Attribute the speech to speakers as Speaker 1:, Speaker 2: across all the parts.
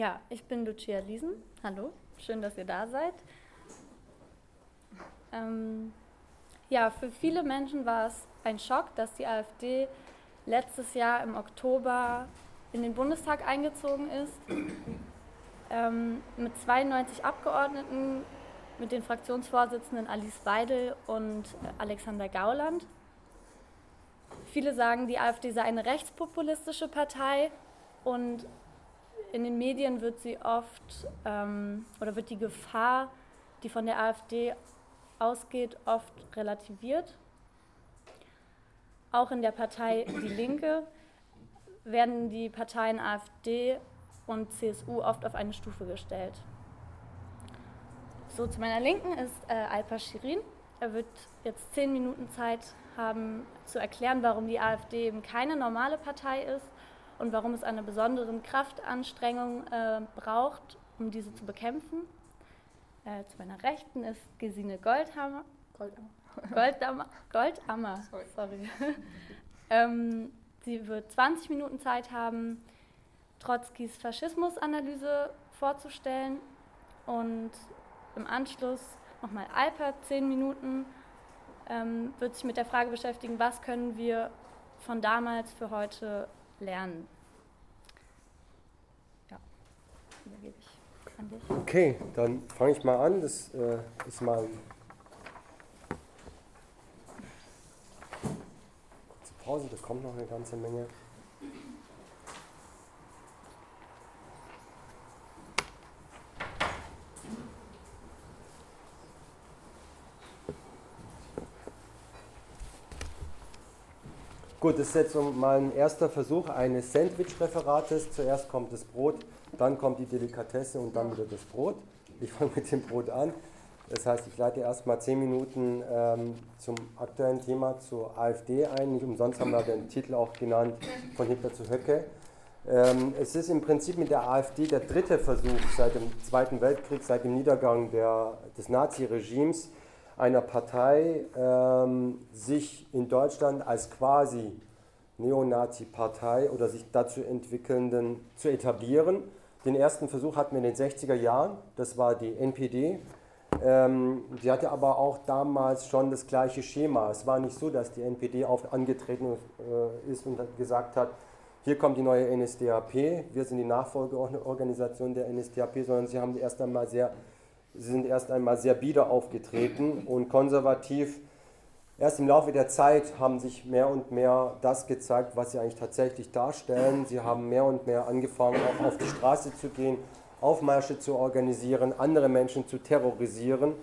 Speaker 1: Ja, ich bin Lucia Liesen. Hallo, schön, dass ihr da seid. Ähm, ja, für viele Menschen war es ein Schock, dass die AfD letztes Jahr im Oktober in den Bundestag eingezogen ist. Ähm, mit 92 Abgeordneten, mit den Fraktionsvorsitzenden Alice Weidel und Alexander Gauland. Viele sagen, die AfD sei eine rechtspopulistische Partei und in den Medien wird sie oft ähm, oder wird die Gefahr, die von der AfD ausgeht, oft relativiert. Auch in der Partei Die Linke werden die Parteien AfD und CSU oft auf eine Stufe gestellt. So, zu meiner Linken ist äh, Alpa Shirin. Er wird jetzt zehn Minuten Zeit haben, zu erklären, warum die AfD eben keine normale Partei ist und warum es eine besondere Kraftanstrengung äh, braucht, um diese zu bekämpfen. Äh, zu meiner Rechten ist Gesine Goldhammer. Goldammer. Goldammer. Goldammer. Sorry. Sorry. ähm, sie wird 20 Minuten Zeit haben, Trotzkis Faschismusanalyse vorzustellen und im Anschluss nochmal Alper 10 Minuten ähm, wird sich mit der Frage beschäftigen, was können wir von damals für heute lernen.
Speaker 2: Ja, übergebe ich an dich. Okay, dann fange ich mal an. Das äh, ist mal kurze Pause, da kommt noch eine ganze Menge. Gut, das ist jetzt so mein erster Versuch eines Sandwich-Referates. Zuerst kommt das Brot, dann kommt die Delikatesse und dann wieder das Brot. Ich fange mit dem Brot an. Das heißt, ich leite erstmal zehn Minuten ähm, zum aktuellen Thema zur AfD ein. Nicht umsonst haben wir den Titel auch genannt, von Hitler zu Höcke. Ähm, es ist im Prinzip mit der AfD der dritte Versuch seit dem Zweiten Weltkrieg, seit dem Niedergang der, des Naziregimes, einer Partei ähm, sich in Deutschland als quasi Neonazi-Partei oder sich dazu entwickelnden zu etablieren. Den ersten Versuch hatten wir in den 60er Jahren, das war die NPD. Ähm, sie hatte aber auch damals schon das gleiche Schema. Es war nicht so, dass die NPD auf, angetreten äh, ist und gesagt hat, hier kommt die neue NSDAP, wir sind die Nachfolgeorganisation der NSDAP, sondern sie haben erst einmal sehr Sie sind erst einmal sehr bieder aufgetreten und konservativ. Erst im Laufe der Zeit haben sich mehr und mehr das gezeigt, was sie eigentlich tatsächlich darstellen. Sie haben mehr und mehr angefangen, auch auf die Straße zu gehen, Aufmärsche zu organisieren, andere Menschen zu terrorisieren.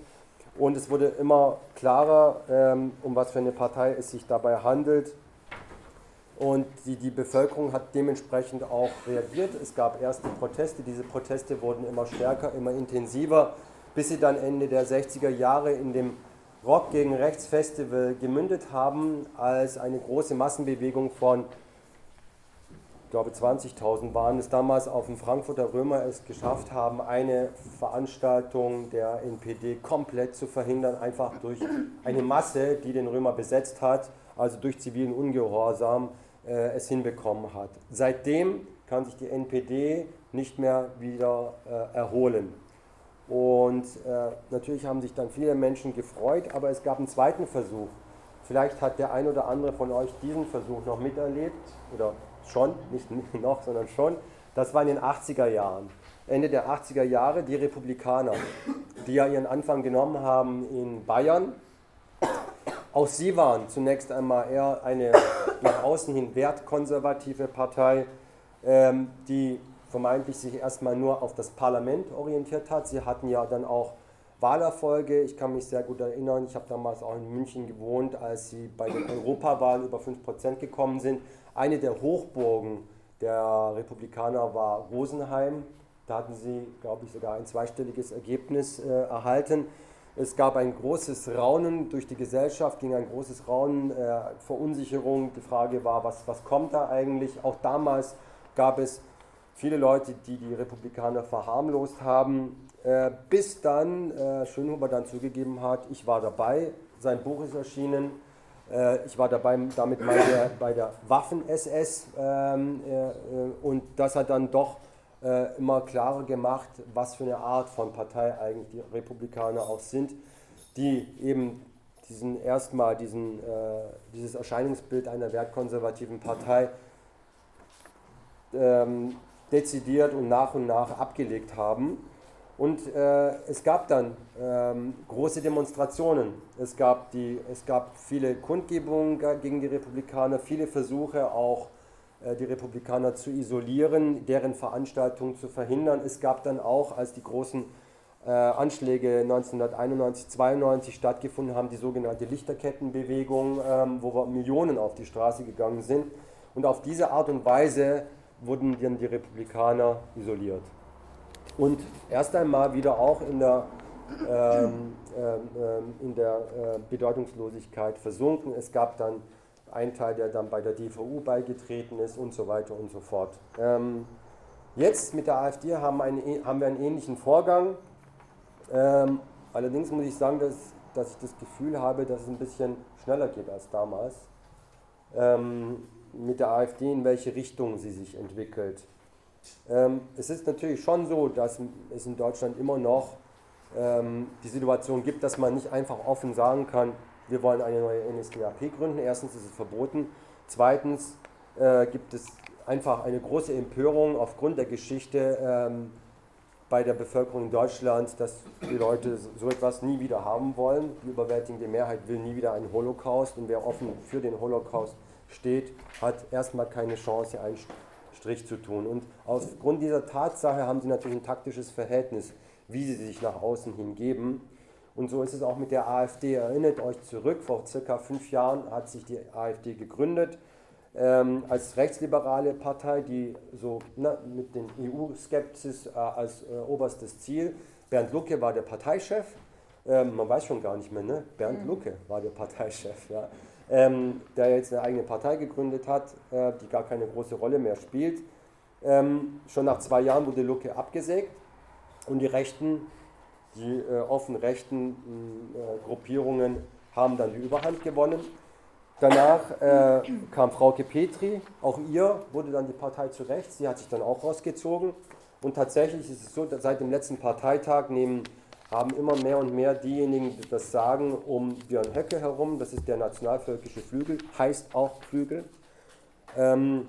Speaker 2: Und es wurde immer klarer, ähm, um was für eine Partei es sich dabei handelt. Und die, die Bevölkerung hat dementsprechend auch reagiert. Es gab erste Proteste. Diese Proteste wurden immer stärker, immer intensiver bis sie dann Ende der 60er Jahre in dem Rock gegen Rechts Festival gemündet haben, als eine große Massenbewegung von, ich glaube 20.000 waren es damals auf dem Frankfurter Römer es geschafft haben, eine Veranstaltung der NPD komplett zu verhindern, einfach durch eine Masse, die den Römer besetzt hat, also durch zivilen Ungehorsam äh, es hinbekommen hat. Seitdem kann sich die NPD nicht mehr wieder äh, erholen. Und äh, natürlich haben sich dann viele Menschen gefreut, aber es gab einen zweiten Versuch. Vielleicht hat der ein oder andere von euch diesen Versuch noch miterlebt oder schon, nicht noch, sondern schon. Das war in den 80er Jahren. Ende der 80er Jahre die Republikaner, die ja ihren Anfang genommen haben in Bayern. Auch sie waren zunächst einmal eher eine nach außen hin wertkonservative Partei, ähm, die vermeintlich sich erstmal nur auf das Parlament orientiert hat. Sie hatten ja dann auch Wahlerfolge. Ich kann mich sehr gut erinnern, ich habe damals auch in München gewohnt, als sie bei den Europawahlen über 5% gekommen sind. Eine der Hochburgen der Republikaner war Rosenheim. Da hatten sie, glaube ich, sogar ein zweistelliges Ergebnis äh, erhalten. Es gab ein großes Raunen durch die Gesellschaft, ging ein großes Raunen, äh, Verunsicherung. Die Frage war, was, was kommt da eigentlich? Auch damals gab es viele Leute, die die Republikaner verharmlost haben, äh, bis dann äh, Schönhuber dann zugegeben hat, ich war dabei, sein Buch ist erschienen. Äh, ich war dabei damit mal der, bei der Waffen-SS ähm, äh, und das hat dann doch äh, immer klarer gemacht, was für eine Art von Partei eigentlich die Republikaner auch sind, die eben diesen erstmal diesen, äh, dieses Erscheinungsbild einer wertkonservativen Partei ähm, dezidiert und nach und nach abgelegt haben. Und äh, es gab dann ähm, große Demonstrationen. Es gab, die, es gab viele Kundgebungen gegen die Republikaner, viele Versuche auch äh, die Republikaner zu isolieren, deren Veranstaltungen zu verhindern. Es gab dann auch, als die großen äh, Anschläge 1991, 92 stattgefunden haben, die sogenannte Lichterkettenbewegung, ähm, wo Millionen auf die Straße gegangen sind. Und auf diese Art und Weise wurden dann die Republikaner isoliert. Und erst einmal wieder auch in der, ähm, äh, in der äh, Bedeutungslosigkeit versunken. Es gab dann einen Teil, der dann bei der DVU beigetreten ist und so weiter und so fort. Ähm, jetzt mit der AfD haben, einen, haben wir einen ähnlichen Vorgang. Ähm, allerdings muss ich sagen, dass, dass ich das Gefühl habe, dass es ein bisschen schneller geht als damals. Ähm, mit der AfD, in welche Richtung sie sich entwickelt. Ähm, es ist natürlich schon so, dass es in Deutschland immer noch ähm, die Situation gibt, dass man nicht einfach offen sagen kann, wir wollen eine neue NSDAP gründen. Erstens ist es verboten. Zweitens äh, gibt es einfach eine große Empörung aufgrund der Geschichte ähm, bei der Bevölkerung in Deutschland, dass die Leute so etwas nie wieder haben wollen. Die überwältigende Mehrheit will nie wieder einen Holocaust und wer offen für den Holocaust steht, hat erstmal keine Chance, einen Strich zu tun. Und aufgrund dieser Tatsache haben sie natürlich ein taktisches Verhältnis, wie sie sich nach außen hingeben. Und so ist es auch mit der AfD. Erinnert euch zurück, vor circa fünf Jahren hat sich die AfD gegründet ähm, als rechtsliberale Partei, die so na, mit dem EU-Skepsis äh, als äh, oberstes Ziel. Bernd Lucke war der Parteichef. Ähm, man weiß schon gar nicht mehr, ne? Bernd mhm. Lucke war der Parteichef, ja. Ähm, der jetzt eine eigene Partei gegründet hat, äh, die gar keine große Rolle mehr spielt. Ähm, schon nach zwei Jahren wurde Lucke abgesägt und die Rechten die äh, offen rechten äh, Gruppierungen haben dann die Überhand gewonnen. Danach äh, kam Frauke Petri, auch ihr wurde dann die Partei zu rechts, sie hat sich dann auch rausgezogen. Und tatsächlich ist es so, dass seit dem letzten Parteitag nehmen, haben immer mehr und mehr diejenigen, die das sagen, um Björn Höcke herum, das ist der nationalvölkische Flügel, heißt auch Flügel, ähm,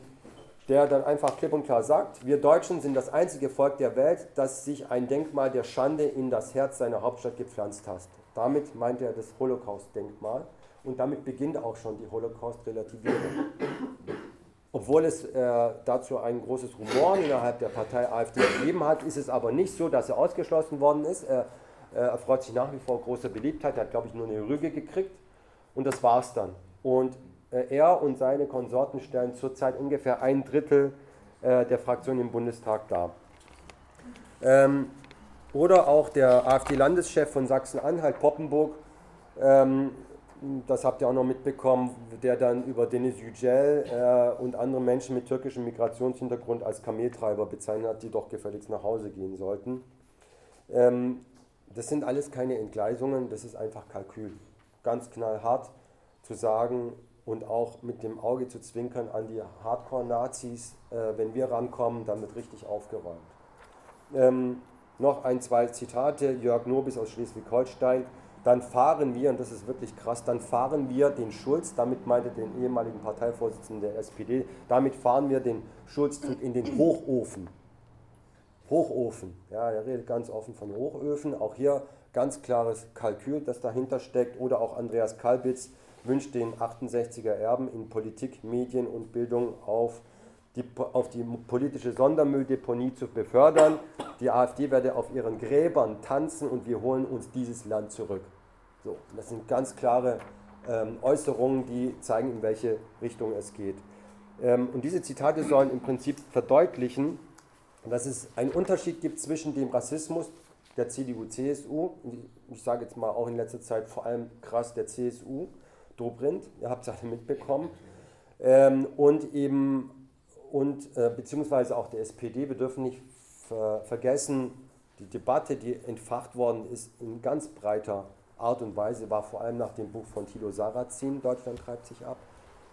Speaker 2: der dann einfach klipp und klar sagt, wir Deutschen sind das einzige Volk der Welt, das sich ein Denkmal der Schande in das Herz seiner Hauptstadt gepflanzt hat. Damit meint er das Holocaust-Denkmal und damit beginnt auch schon die Holocaust-Relativierung. Obwohl es äh, dazu ein großes Rumor innerhalb der Partei AfD gegeben hat, ist es aber nicht so, dass er ausgeschlossen worden ist. Er, er freut sich nach wie vor großer Beliebtheit, er hat, glaube ich, nur eine Rüge gekriegt und das war es dann. Und äh, er und seine Konsorten stellen zurzeit ungefähr ein Drittel äh, der Fraktion im Bundestag dar. Ähm, oder auch der AfD-Landeschef von Sachsen-Anhalt, Poppenburg, ähm, das habt ihr auch noch mitbekommen, der dann über Deniz Yücel äh, und andere Menschen mit türkischem Migrationshintergrund als Kameltreiber bezeichnet hat, die doch gefälligst nach Hause gehen sollten. Ähm, das sind alles keine Entgleisungen, das ist einfach Kalkül. Ganz knallhart zu sagen, und auch mit dem Auge zu zwinkern an die Hardcore-Nazis, äh, wenn wir rankommen, dann wird richtig aufgeräumt. Ähm, noch ein, zwei Zitate, Jörg Nobis aus Schleswig-Holstein. Dann fahren wir, und das ist wirklich krass, dann fahren wir den Schulz, damit meinte den ehemaligen Parteivorsitzenden der SPD, damit fahren wir den Schulzzug in den Hochofen. Hochofen, ja, er redet ganz offen von Hochöfen. Auch hier ganz klares Kalkül, das dahinter steckt. Oder auch Andreas Kalbitz, wünscht den 68er Erben in Politik, Medien und Bildung auf die, auf die politische Sondermülldeponie zu befördern. Die AfD werde auf ihren Gräbern tanzen und wir holen uns dieses Land zurück. So, das sind ganz klare ähm, Äußerungen, die zeigen, in welche Richtung es geht. Ähm, und diese Zitate sollen im Prinzip verdeutlichen, dass es einen Unterschied gibt zwischen dem Rassismus der CDU-CSU, ich sage jetzt mal auch in letzter Zeit vor allem krass der CSU, Dobrindt, ihr habt es alle mitbekommen, ähm, und eben, und äh, beziehungsweise auch der SPD, wir dürfen nicht ver vergessen, die Debatte, die entfacht worden ist, in ganz breiter Art und Weise war vor allem nach dem Buch von Thilo Sarrazin, Deutschland treibt sich ab.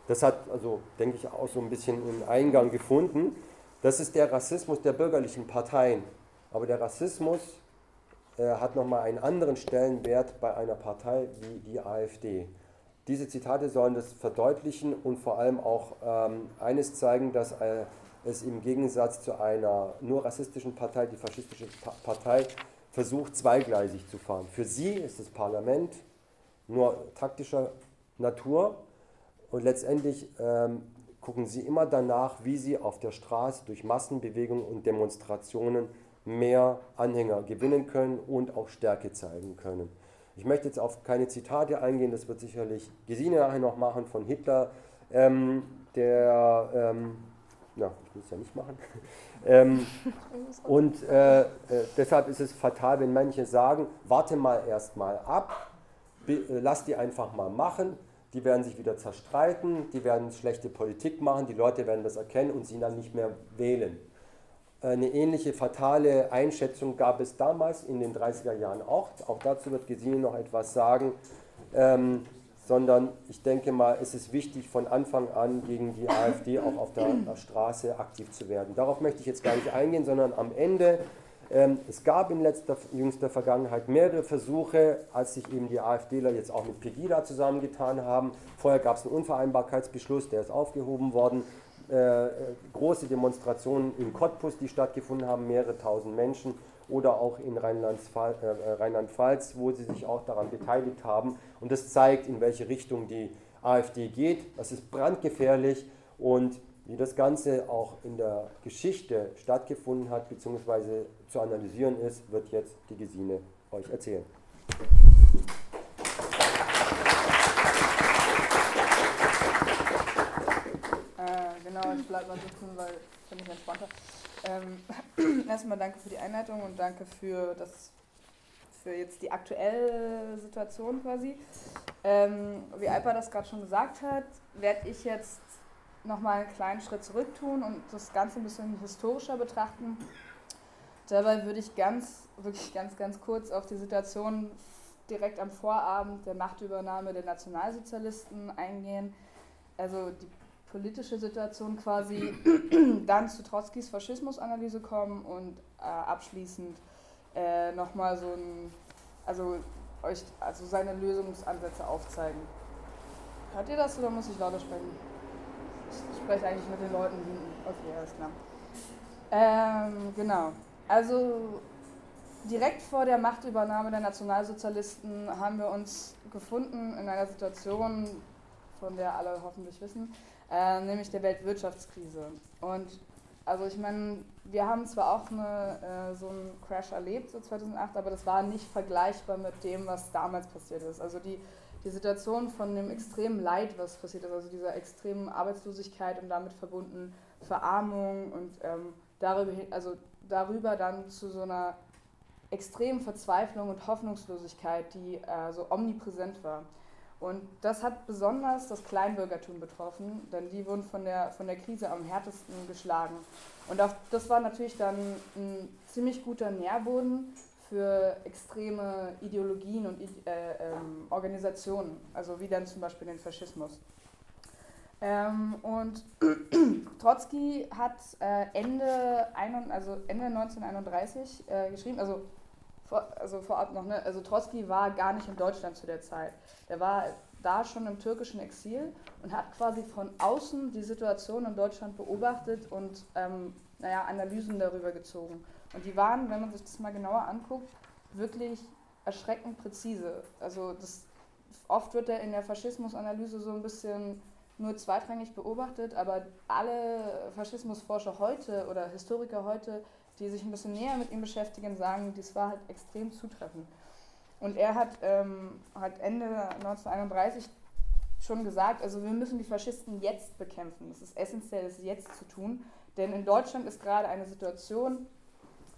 Speaker 2: Das hat also, denke ich, auch so ein bisschen einen Eingang gefunden. Das ist der Rassismus der bürgerlichen Parteien. Aber der Rassismus äh, hat nochmal einen anderen Stellenwert bei einer Partei wie die AfD. Diese Zitate sollen das verdeutlichen und vor allem auch ähm, eines zeigen, dass äh, es im Gegensatz zu einer nur rassistischen Partei, die faschistische pa Partei, versucht, zweigleisig zu fahren. Für sie ist das Parlament nur taktischer Natur und letztendlich ähm, gucken sie immer danach, wie sie auf der Straße durch Massenbewegungen und Demonstrationen mehr Anhänger gewinnen können und auch Stärke zeigen können. Ich möchte jetzt auf keine Zitate eingehen, das wird sicherlich Gesine nachher noch machen von Hitler, ähm, der, ähm, ja, ich will es ja nicht machen. ähm, und äh, äh, deshalb ist es fatal, wenn manche sagen, warte mal erst mal ab, lass die einfach mal machen, die werden sich wieder zerstreiten, die werden schlechte Politik machen, die Leute werden das erkennen und sie dann nicht mehr wählen. Eine ähnliche fatale Einschätzung gab es damals in den 30er Jahren auch. Auch dazu wird Gesine noch etwas sagen. Ähm, sondern ich denke mal, es ist wichtig, von Anfang an gegen die AfD auch auf der, der Straße aktiv zu werden. Darauf möchte ich jetzt gar nicht eingehen, sondern am Ende, es gab in letzter, jüngster Vergangenheit mehrere Versuche, als sich eben die AfDler jetzt auch mit Pegida zusammengetan haben. Vorher gab es einen Unvereinbarkeitsbeschluss, der ist aufgehoben worden. Äh, große Demonstrationen in Cottbus, die stattgefunden haben, mehrere tausend Menschen oder auch in Rheinland-Pfalz, äh, Rheinland wo sie sich auch daran beteiligt haben. Und das zeigt, in welche Richtung die AfD geht. Das ist brandgefährlich und wie das Ganze auch in der Geschichte stattgefunden hat bzw. zu analysieren ist, wird jetzt die Gesine euch erzählen.
Speaker 3: Genau, ich bleibe mal sitzen, weil ich entspannter. Ähm, erstmal danke für die Einleitung und danke für das für jetzt die aktuelle Situation quasi. Ähm, wie Alpa das gerade schon gesagt hat, werde ich jetzt nochmal einen kleinen Schritt zurück tun und das Ganze ein bisschen historischer betrachten. Dabei würde ich ganz, wirklich ganz, ganz kurz auf die Situation direkt am Vorabend der Machtübernahme der Nationalsozialisten eingehen. Also die politische Situation quasi, dann zu Trotzkis Faschismusanalyse kommen und äh, abschließend äh, nochmal so ein, also euch also seine Lösungsansätze aufzeigen. Hört ihr das oder muss ich lauter sprechen? Ich spreche eigentlich mit den Leuten hinten. Okay, alles klar. Ähm, genau. Also direkt vor der Machtübernahme der Nationalsozialisten haben wir uns gefunden in einer Situation, von der alle hoffentlich wissen, äh, nämlich der Weltwirtschaftskrise. Und also ich meine, wir haben zwar auch eine, äh, so einen Crash erlebt, so 2008, aber das war nicht vergleichbar mit dem, was damals passiert ist. Also die, die Situation von dem extremen Leid, was passiert ist, also dieser extremen Arbeitslosigkeit und damit verbunden Verarmung und ähm, darüber, also darüber dann zu so einer extremen Verzweiflung und Hoffnungslosigkeit, die äh, so omnipräsent war. Und das hat besonders das Kleinbürgertum betroffen, denn die wurden von der, von der Krise am härtesten geschlagen. Und auch, das war natürlich dann ein ziemlich guter Nährboden für extreme Ideologien und äh, ähm, Organisationen, also wie dann zum Beispiel den Faschismus. Ähm, und Trotzki hat äh, Ende, ein, also Ende 1931 äh, geschrieben, also vor, also vorab noch, ne? also Trotzki war gar nicht in Deutschland zu der Zeit. Der war da schon im türkischen Exil und hat quasi von außen die Situation in Deutschland beobachtet und ähm, naja, Analysen darüber gezogen. Und die waren, wenn man sich das mal genauer anguckt, wirklich erschreckend präzise. Also das, oft wird er in der Faschismusanalyse so ein bisschen nur zweitrangig beobachtet, aber alle Faschismusforscher heute oder Historiker heute die sich ein bisschen näher mit ihm beschäftigen, sagen, das war halt extrem zutreffend. Und er hat, ähm, hat Ende 1931 schon gesagt, also wir müssen die Faschisten jetzt bekämpfen. Es ist essentiell, es jetzt zu tun. Denn in Deutschland ist gerade eine Situation,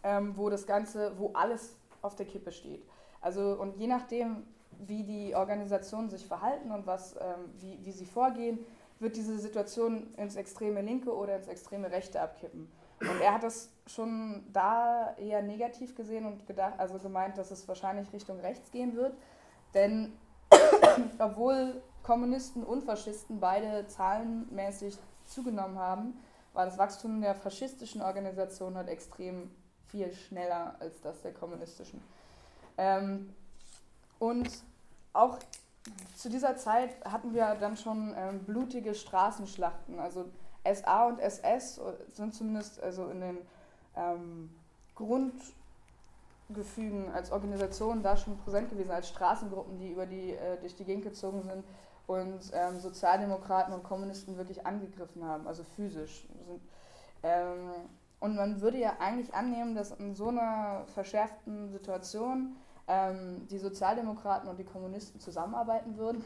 Speaker 3: ähm, wo das Ganze, wo alles auf der Kippe steht. Also und je nachdem, wie die Organisationen sich verhalten und was, ähm, wie, wie sie vorgehen, wird diese Situation ins extreme Linke oder ins extreme Rechte abkippen. Und er hat das schon da eher negativ gesehen und gedacht, also gemeint, dass es wahrscheinlich Richtung rechts gehen wird. Denn obwohl Kommunisten und Faschisten beide zahlenmäßig zugenommen haben, war das Wachstum der faschistischen Organisation halt extrem viel schneller als das der kommunistischen. Ähm, und auch zu dieser Zeit hatten wir dann schon ähm, blutige Straßenschlachten. Also SA und SS sind zumindest also in den ähm, Grundgefügen als Organisation da schon präsent gewesen, als Straßengruppen, die über die, äh, durch die Gegend gezogen sind und ähm, Sozialdemokraten und Kommunisten wirklich angegriffen haben, also physisch. Sind, ähm, und man würde ja eigentlich annehmen, dass in so einer verschärften Situation ähm, die Sozialdemokraten und die Kommunisten zusammenarbeiten würden.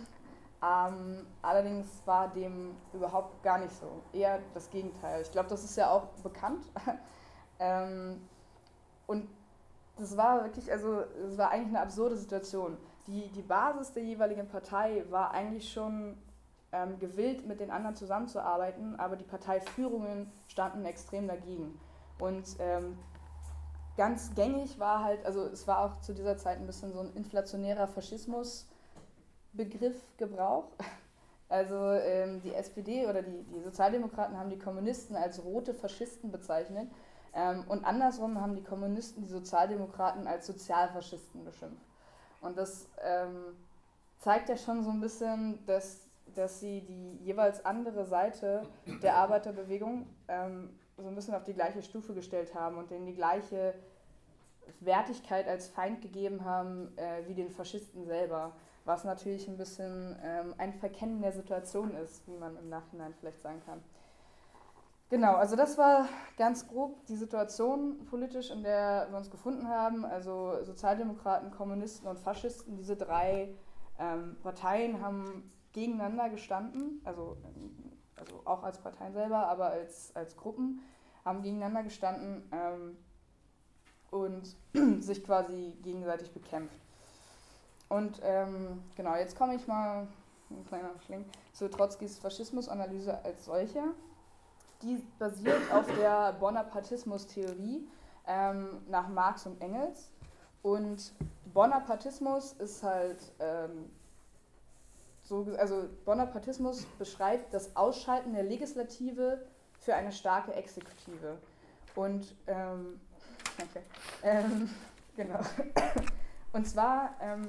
Speaker 3: Ähm, allerdings war dem überhaupt gar nicht so. Eher das Gegenteil. Ich glaube, das ist ja auch bekannt. ähm, und das war wirklich, also es war eigentlich eine absurde Situation die, die Basis der jeweiligen Partei war eigentlich schon ähm, gewillt, mit den anderen zusammenzuarbeiten, aber die Parteiführungen standen extrem dagegen. Und ähm, ganz gängig war halt, also es war auch zu dieser Zeit ein bisschen so ein inflationärer Faschismus-Begriff Gebrauch. Also ähm, die SPD oder die, die Sozialdemokraten haben die Kommunisten als rote Faschisten bezeichnet ähm, und andersrum haben die Kommunisten die Sozialdemokraten als Sozialfaschisten beschimpft. Und das ähm, zeigt ja schon so ein bisschen, dass, dass sie die jeweils andere Seite der Arbeiterbewegung ähm, so ein bisschen auf die gleiche Stufe gestellt haben und denen die gleiche Wertigkeit als Feind gegeben haben äh, wie den Faschisten selber. Was natürlich ein bisschen ähm, ein Verkennen der Situation ist, wie man im Nachhinein vielleicht sagen kann. Genau, also das war ganz grob die Situation politisch, in der wir uns gefunden haben. Also Sozialdemokraten, Kommunisten und Faschisten, diese drei ähm, Parteien haben gegeneinander gestanden, also, also auch als Parteien selber, aber als, als Gruppen, haben gegeneinander gestanden ähm, und sich quasi gegenseitig bekämpft. Und ähm, genau, jetzt komme ich mal, ein kleiner Schling, zu Trotzkis Faschismusanalyse als solcher die basiert auf der Bonapartismus-Theorie ähm, nach Marx und Engels. Und Bonapartismus ist halt ähm, so, also Bonapartismus beschreibt das Ausschalten der Legislative für eine starke Exekutive. Und ähm, okay, ähm, genau. Und zwar ähm,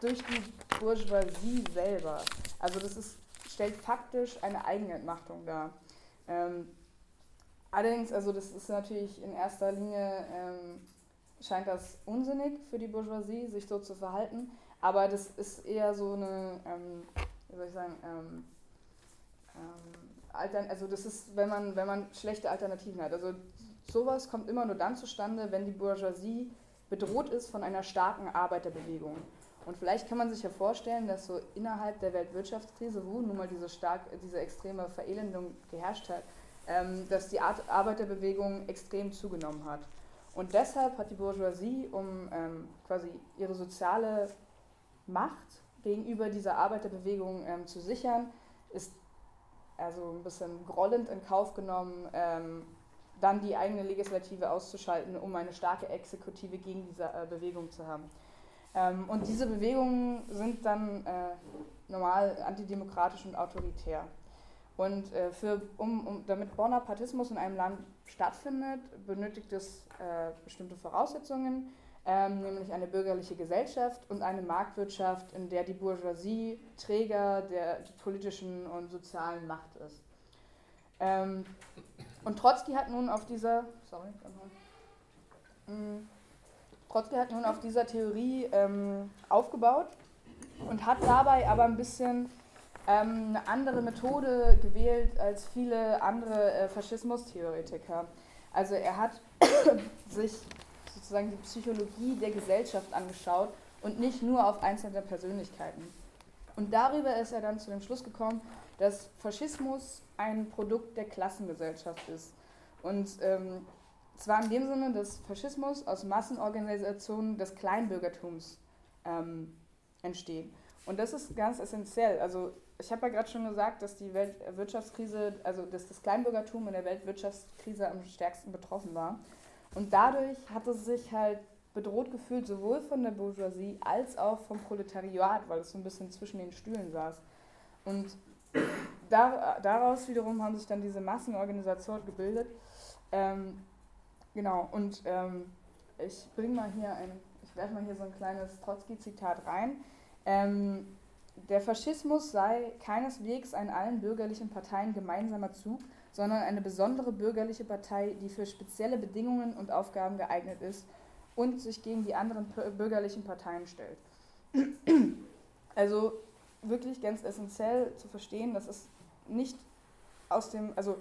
Speaker 3: durch die Bourgeoisie selber. Also das ist, stellt faktisch eine Eigenentmachtung dar. Ähm, allerdings, also das ist natürlich in erster Linie, ähm, scheint das unsinnig für die Bourgeoisie, sich so zu verhalten, aber das ist eher so eine, ähm, wie soll ich sagen, ähm, ähm, also das ist, wenn man, wenn man schlechte Alternativen hat. Also sowas kommt immer nur dann zustande, wenn die Bourgeoisie bedroht ist von einer starken Arbeiterbewegung. Und vielleicht kann man sich ja vorstellen, dass so innerhalb der Weltwirtschaftskrise, wo nun mal diese, stark, diese extreme Verelendung geherrscht hat, ähm, dass die Arbeiterbewegung extrem zugenommen hat. Und deshalb hat die Bourgeoisie, um ähm, quasi ihre soziale Macht gegenüber dieser Arbeiterbewegung ähm, zu sichern, ist also ein bisschen grollend in Kauf genommen, ähm, dann die eigene Legislative auszuschalten, um eine starke Exekutive gegen diese äh, Bewegung zu haben. Ähm, und diese Bewegungen sind dann äh, normal antidemokratisch und autoritär. Und äh, für, um, um, damit Bonapartismus in einem Land stattfindet, benötigt es äh, bestimmte Voraussetzungen, ähm, nämlich eine bürgerliche Gesellschaft und eine Marktwirtschaft, in der die Bourgeoisie Träger der politischen und sozialen Macht ist. Ähm, und Trotzki hat nun auf dieser, sorry, mm, Trotzki hat nun auf dieser Theorie ähm, aufgebaut und hat dabei aber ein bisschen ähm, eine andere Methode gewählt als viele andere äh, Faschismustheoretiker. Also er hat sich sozusagen die Psychologie der Gesellschaft angeschaut und nicht nur auf einzelne Persönlichkeiten. Und darüber ist er dann zu dem Schluss gekommen, dass Faschismus ein Produkt der Klassengesellschaft ist. Und ähm, zwar in dem Sinne, dass Faschismus aus Massenorganisationen des Kleinbürgertums ähm, entsteht. Und das ist ganz essentiell. Also ich habe ja gerade schon gesagt, dass die Weltwirtschaftskrise, also dass das Kleinbürgertum in der Weltwirtschaftskrise am stärksten betroffen war. Und dadurch hat es sich halt bedroht gefühlt, sowohl von der Bourgeoisie als auch vom Proletariat, weil es so ein bisschen zwischen den Stühlen saß. Und da, daraus wiederum haben sich dann diese Massenorganisationen gebildet. Ähm, genau, und ähm, ich bringe mal hier ein, ich werfe mal hier so ein kleines Trotzki-Zitat rein. Ähm, der Faschismus sei keineswegs ein allen bürgerlichen Parteien gemeinsamer Zug, sondern eine besondere bürgerliche Partei, die für spezielle Bedingungen und Aufgaben geeignet ist und sich gegen die anderen bürgerlichen Parteien stellt. Also wirklich ganz essentiell zu verstehen, dass es nicht aus dem, also,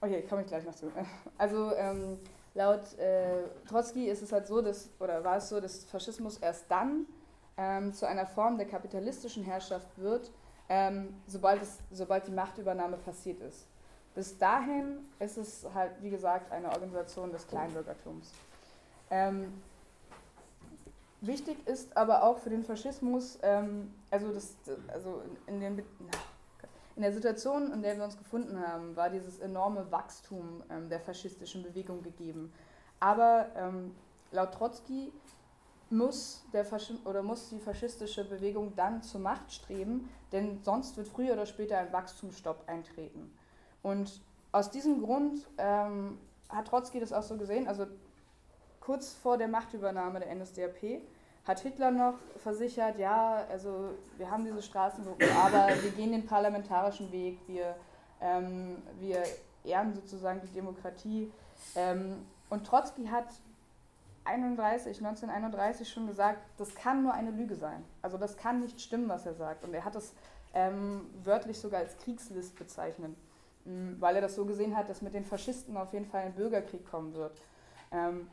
Speaker 3: okay, komme ich gleich noch zu. Also ähm, laut äh, Trotzki ist es halt so, dass, oder war es so, dass Faschismus erst dann ähm, zu einer Form der kapitalistischen Herrschaft wird, ähm, sobald, es, sobald die Machtübernahme passiert ist. Bis dahin ist es halt, wie gesagt, eine Organisation des Kleinbürgertums. Ähm, wichtig ist aber auch für den Faschismus, ähm, also, das, also in, den, in der Situation, in der wir uns gefunden haben, war dieses enorme Wachstum ähm, der faschistischen Bewegung gegeben. Aber ähm, laut Trotzki muss, der oder muss die faschistische Bewegung dann zur Macht streben, denn sonst wird früher oder später ein Wachstumsstopp eintreten. Und aus diesem Grund ähm, hat Trotzki das auch so gesehen, also kurz vor der Machtübernahme der NSDAP hat Hitler noch versichert, ja, also wir haben diese Straßengruppen, aber wir gehen den parlamentarischen Weg, wir, ähm, wir ehren sozusagen die Demokratie. Ähm, und Trotzki hat 31, 1931 schon gesagt, das kann nur eine Lüge sein. Also das kann nicht stimmen, was er sagt. Und er hat es ähm, wörtlich sogar als Kriegslist bezeichnet, ähm, weil er das so gesehen hat, dass mit den Faschisten auf jeden Fall ein Bürgerkrieg kommen wird. Ähm,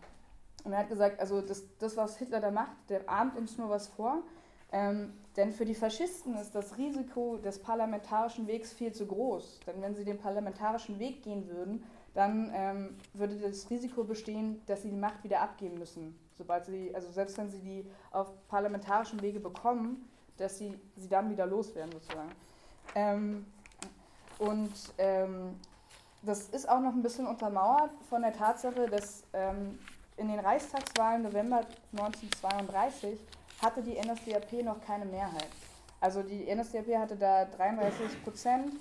Speaker 3: und er hat gesagt, also das, das, was Hitler da macht, der ahmt uns nur was vor. Ähm, denn für die Faschisten ist das Risiko des parlamentarischen Wegs viel zu groß. Denn wenn sie den parlamentarischen Weg gehen würden, dann ähm, würde das Risiko bestehen, dass sie die Macht wieder abgeben müssen. Sobald sie, also selbst wenn sie die auf parlamentarischem Wege bekommen, dass sie sie dann wieder loswerden sozusagen. Ähm, und ähm, das ist auch noch ein bisschen untermauert von der Tatsache, dass ähm, in den Reichstagswahlen November 1932 hatte die NSDAP noch keine Mehrheit. Also die NSDAP hatte da 33 Prozent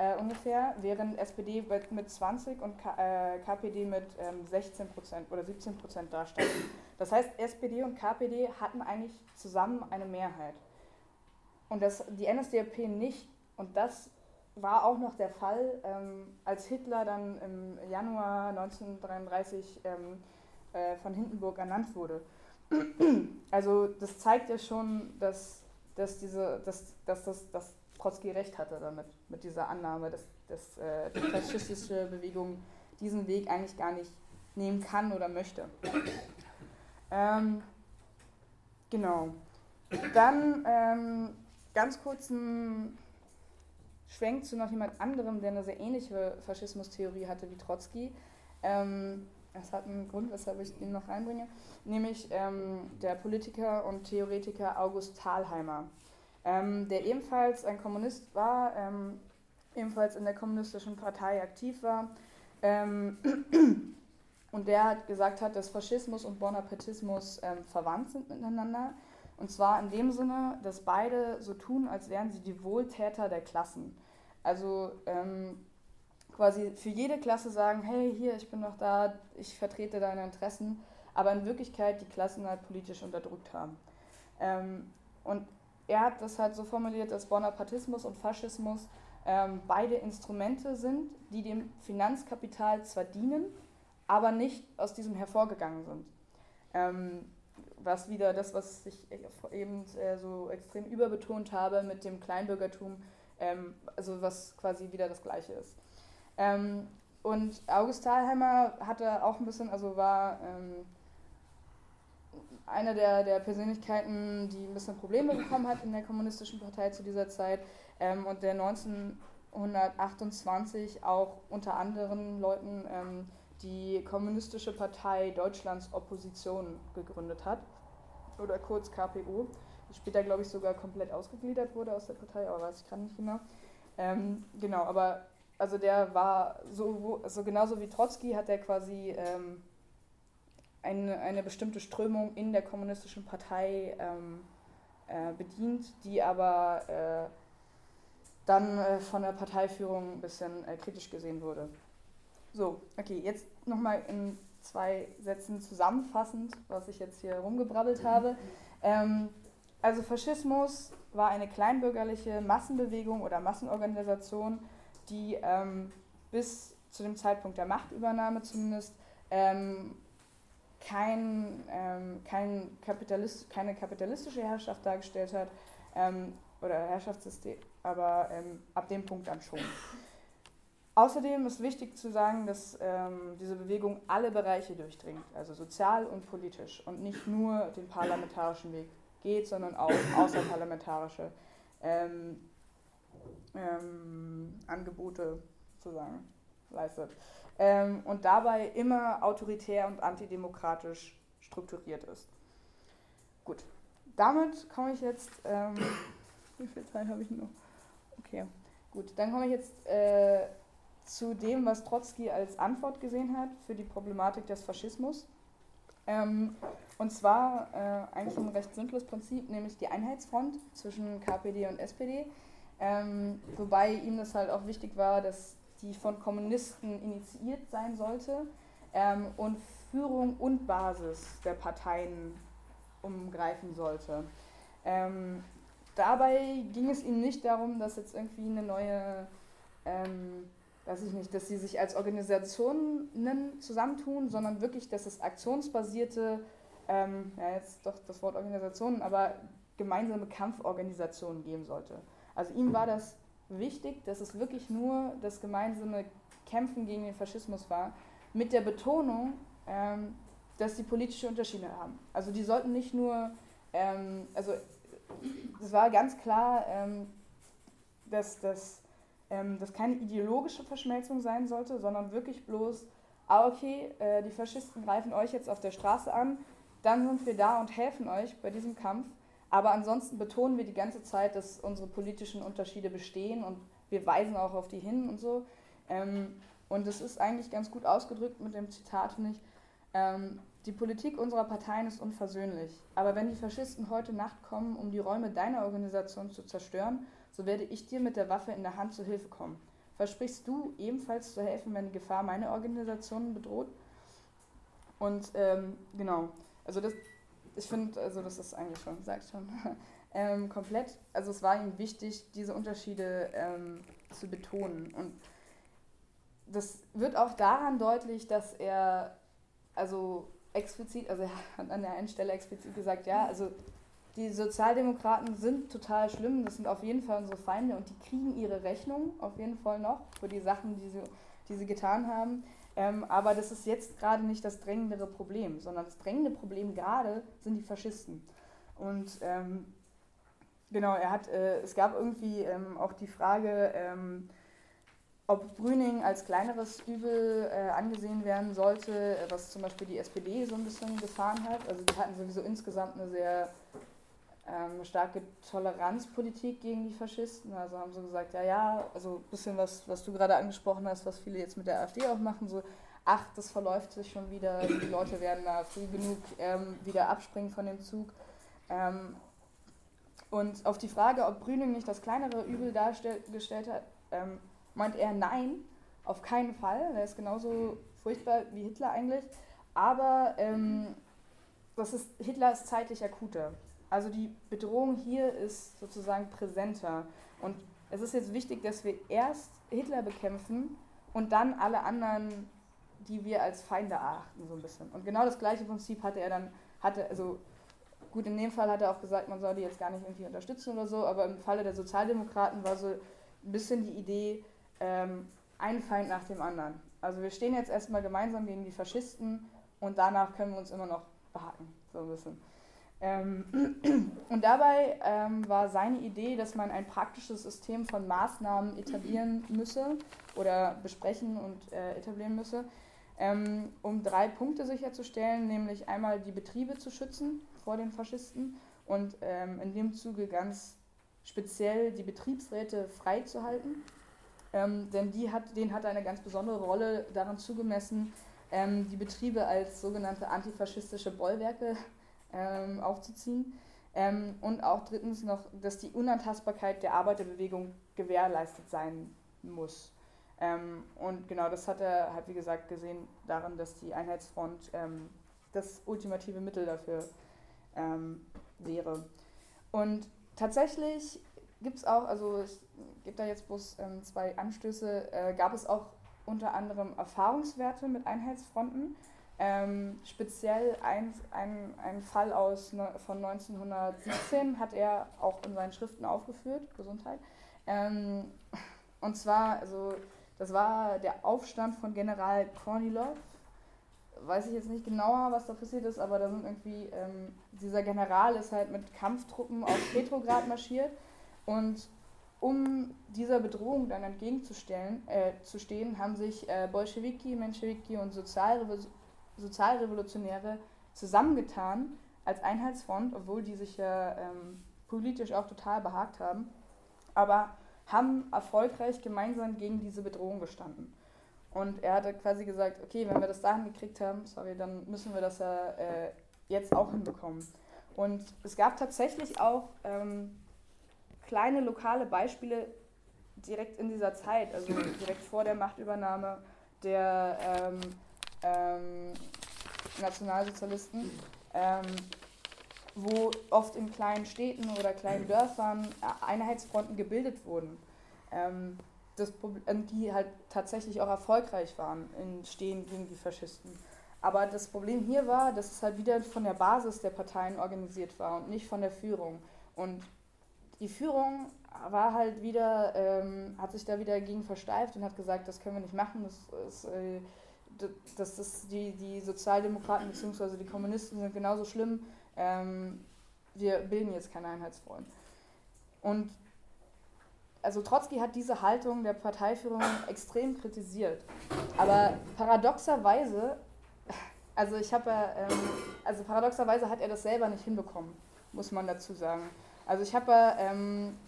Speaker 3: äh, ungefähr, während SPD mit 20 und K äh, KPD mit ähm, 16 Prozent oder 17 Prozent dastanden. Das heißt, SPD und KPD hatten eigentlich zusammen eine Mehrheit. Und das, die NSDAP nicht. Und das war auch noch der Fall, ähm, als Hitler dann im Januar 1933 ähm, äh, von Hindenburg ernannt wurde. Also das zeigt ja schon, dass, dass, diese, dass, dass, dass, dass Trotzki recht hatte damit, mit dieser Annahme, dass, dass äh, die faschistische Bewegung diesen Weg eigentlich gar nicht nehmen kann oder möchte. Ähm, genau. Dann ähm, ganz kurz ein Schwenk zu noch jemand anderem, der eine sehr ähnliche Faschismustheorie hatte wie Trotzki. Ähm, das hat einen Grund, weshalb ich ihn noch reinbringe, nämlich ähm, der Politiker und Theoretiker August Thalheimer ähm, der ebenfalls ein Kommunist war, ähm, ebenfalls in der kommunistischen Partei aktiv war. Ähm, und der hat gesagt hat, dass Faschismus und Bonapartismus ähm, verwandt sind miteinander. Und zwar in dem Sinne, dass beide so tun, als wären sie die Wohltäter der Klassen. Also ähm, quasi für jede Klasse sagen, hey, hier, ich bin noch da, ich vertrete deine Interessen, aber in Wirklichkeit die Klassen halt politisch unterdrückt haben. Ähm, und er hat das halt so formuliert, dass Bonapartismus und Faschismus ähm, beide Instrumente sind, die dem Finanzkapital zwar dienen, aber nicht aus diesem hervorgegangen sind. Ähm, was wieder das, was ich eben äh, so extrem überbetont habe mit dem Kleinbürgertum, ähm, also was quasi wieder das Gleiche ist. Ähm, und August Thalheimer hatte auch ein bisschen, also war ähm, eine der, der Persönlichkeiten, die ein bisschen Probleme bekommen hat in der Kommunistischen Partei zu dieser Zeit ähm, und der 1928 auch unter anderen Leuten ähm, die Kommunistische Partei Deutschlands Opposition gegründet hat, oder kurz KPO, die später, glaube ich, sogar komplett ausgegliedert wurde aus der Partei, aber weiß ich gerade nicht genau. Ähm, genau, aber also der war so, so genauso wie Trotzki hat er quasi ähm, eine, eine bestimmte Strömung in der kommunistischen Partei ähm, äh, bedient, die aber äh, dann äh, von der Parteiführung ein bisschen äh, kritisch gesehen wurde. So, okay, jetzt nochmal in zwei Sätzen zusammenfassend, was ich jetzt hier rumgebrabbelt habe. Ähm, also Faschismus war eine kleinbürgerliche Massenbewegung oder Massenorganisation, die ähm, bis zu dem Zeitpunkt der Machtübernahme zumindest ähm, kein, ähm, kein Kapitalist, keine kapitalistische Herrschaft dargestellt hat ähm, oder Herrschaftssystem, aber ähm, ab dem Punkt dann schon. Außerdem ist wichtig zu sagen, dass ähm, diese Bewegung alle Bereiche durchdringt, also sozial und politisch und nicht nur den parlamentarischen Weg geht, sondern auch außerparlamentarische ähm, ähm, Angebote sozusagen leistet. Ähm, und dabei immer autoritär und antidemokratisch strukturiert ist. Gut, damit komme ich jetzt. Ähm, wie viel Zeit habe ich noch? Okay, gut, dann komme ich jetzt äh, zu dem, was Trotzki als Antwort gesehen hat für die Problematik des Faschismus. Ähm, und zwar äh, eigentlich ein recht simples Prinzip, nämlich die Einheitsfront zwischen KPD und SPD. Ähm, wobei ihm das halt auch wichtig war, dass die von Kommunisten initiiert sein sollte ähm, und Führung und Basis der Parteien umgreifen sollte. Ähm, dabei ging es ihm nicht darum, dass jetzt irgendwie eine neue ähm, weiß ich nicht, dass sie sich als Organisationen zusammentun, sondern wirklich, dass es aktionsbasierte, ähm, ja jetzt doch das Wort Organisationen, aber gemeinsame Kampforganisationen geben sollte. Also ihm war das wichtig, dass es wirklich nur das gemeinsame Kämpfen gegen den Faschismus war, mit der Betonung, ähm, dass sie politische Unterschiede haben. Also die sollten nicht nur, ähm, also es war ganz klar, ähm, dass das ähm, das keine ideologische Verschmelzung sein sollte, sondern wirklich bloß, ah okay, äh, die Faschisten greifen euch jetzt auf der Straße an, dann sind wir da und helfen euch bei diesem Kampf. Aber ansonsten betonen wir die ganze Zeit, dass unsere politischen Unterschiede bestehen und wir weisen auch auf die hin und so. Ähm, und das ist eigentlich ganz gut ausgedrückt mit dem Zitat, finde ich. Ähm, die Politik unserer Parteien ist unversöhnlich. Aber wenn die Faschisten heute Nacht kommen, um die Räume deiner Organisation zu zerstören so werde ich dir mit der Waffe in der Hand zu Hilfe kommen. Versprichst du ebenfalls zu helfen, wenn die Gefahr meine Organisation bedroht? Und ähm, genau, also das, ich finde, also das ist eigentlich schon, sagt schon, ähm, komplett, also es war ihm wichtig, diese Unterschiede ähm, zu betonen. Und das wird auch daran deutlich, dass er, also explizit, also er hat an der einen Stelle explizit gesagt, ja, also die Sozialdemokraten sind total schlimm, das sind auf jeden Fall unsere Feinde und die kriegen ihre Rechnung auf jeden Fall noch für die Sachen, die sie, die sie getan haben. Ähm, aber das ist jetzt gerade nicht das drängendere Problem, sondern das drängende Problem gerade sind die Faschisten. Und ähm, genau, er hat, äh, es gab irgendwie ähm, auch die Frage, ähm, ob Brüning als kleineres Übel äh, angesehen werden sollte, was zum Beispiel die SPD so ein bisschen gefahren hat. Also die hatten sowieso insgesamt eine sehr ähm, starke Toleranzpolitik gegen die Faschisten. Also haben so gesagt, ja, ja, also ein bisschen was, was du gerade angesprochen hast, was viele jetzt mit der AfD auch machen, so, ach, das verläuft sich schon wieder, die Leute werden da früh genug ähm, wieder abspringen von dem Zug. Ähm, und auf die Frage, ob Brüning nicht das kleinere Übel dargestellt hat, ähm, meint er nein, auf keinen Fall. Er ist genauso furchtbar wie Hitler eigentlich. Aber ähm, das ist, Hitler ist zeitlich akuter. Also die Bedrohung hier ist sozusagen präsenter. Und es ist jetzt wichtig, dass wir erst Hitler bekämpfen und dann alle anderen, die wir als Feinde erachten, so ein bisschen. Und genau das gleiche Prinzip hatte er dann, hatte, also gut, in dem Fall hat er auch gesagt, man soll die jetzt gar nicht irgendwie unterstützen oder so, aber im Falle der Sozialdemokraten war so ein bisschen die Idee, ähm, ein Feind nach dem anderen. Also wir stehen jetzt erstmal gemeinsam gegen die Faschisten und danach können wir uns immer noch behaken, so ein bisschen. Ähm, und dabei ähm, war seine Idee, dass man ein praktisches System von Maßnahmen etablieren müsse oder besprechen und äh, etablieren müsse, ähm, um drei Punkte sicherzustellen, nämlich einmal die Betriebe zu schützen vor den Faschisten und in dem Zuge ganz speziell die Betriebsräte freizuhalten. Ähm, denn die hat, denen hat eine ganz besondere Rolle daran zugemessen, ähm, die Betriebe als sogenannte antifaschistische Bollwerke ähm, aufzuziehen. Ähm, und auch drittens noch, dass die Unantastbarkeit der Arbeiterbewegung gewährleistet sein muss. Ähm, und genau das hat er halt, wie gesagt, gesehen darin, dass die Einheitsfront ähm, das ultimative Mittel dafür ähm, wäre. Und tatsächlich gibt es auch, also es gibt da jetzt bloß ähm, zwei Anstöße, äh, gab es auch unter anderem Erfahrungswerte mit Einheitsfronten. Ähm, speziell ein, ein, ein Fall aus ne, von 1917 hat er auch in seinen Schriften aufgeführt, Gesundheit. Ähm, und zwar, also das war der Aufstand von General Kornilov. Weiß ich jetzt nicht genauer, was da passiert ist, aber da sind irgendwie, ähm, dieser General ist halt mit Kampftruppen auf Petrograd marschiert und um dieser Bedrohung dann entgegenzustellen, äh, zu stehen, haben sich äh, Bolschewiki, Menschewiki und Sozialrevo Sozialrevolutionäre zusammengetan als Einheitsfront, obwohl die sich ja ähm, politisch auch total behagt haben, aber haben erfolgreich gemeinsam gegen diese Bedrohung gestanden. Und er hatte quasi gesagt, okay, wenn wir das dahin gekriegt haben, sorry, dann müssen wir das ja äh, jetzt auch hinbekommen. Und es gab tatsächlich auch ähm, kleine lokale Beispiele direkt in dieser Zeit, also direkt vor der Machtübernahme der ähm, ähm, Nationalsozialisten, ähm, wo oft in kleinen Städten oder kleinen Dörfern Einheitsfronten gebildet wurden, ähm, das, die halt tatsächlich auch erfolgreich waren in Stehen gegen die Faschisten. Aber das Problem hier war, dass es halt wieder von der Basis der Parteien organisiert war und nicht von der Führung. Und die Führung war halt wieder, ähm, hat sich da wieder dagegen versteift und hat gesagt, das können wir nicht machen, das ist, äh, das die, die Sozialdemokraten bzw. die Kommunisten sind genauso schlimm, ähm, wir bilden jetzt keine Einheitsfreund. Und also Trotzki hat diese Haltung der Parteiführung extrem kritisiert. Aber paradoxerweise, also ich habe ähm, also paradoxerweise hat er das selber nicht hinbekommen, muss man dazu sagen. Also ich habe ähm,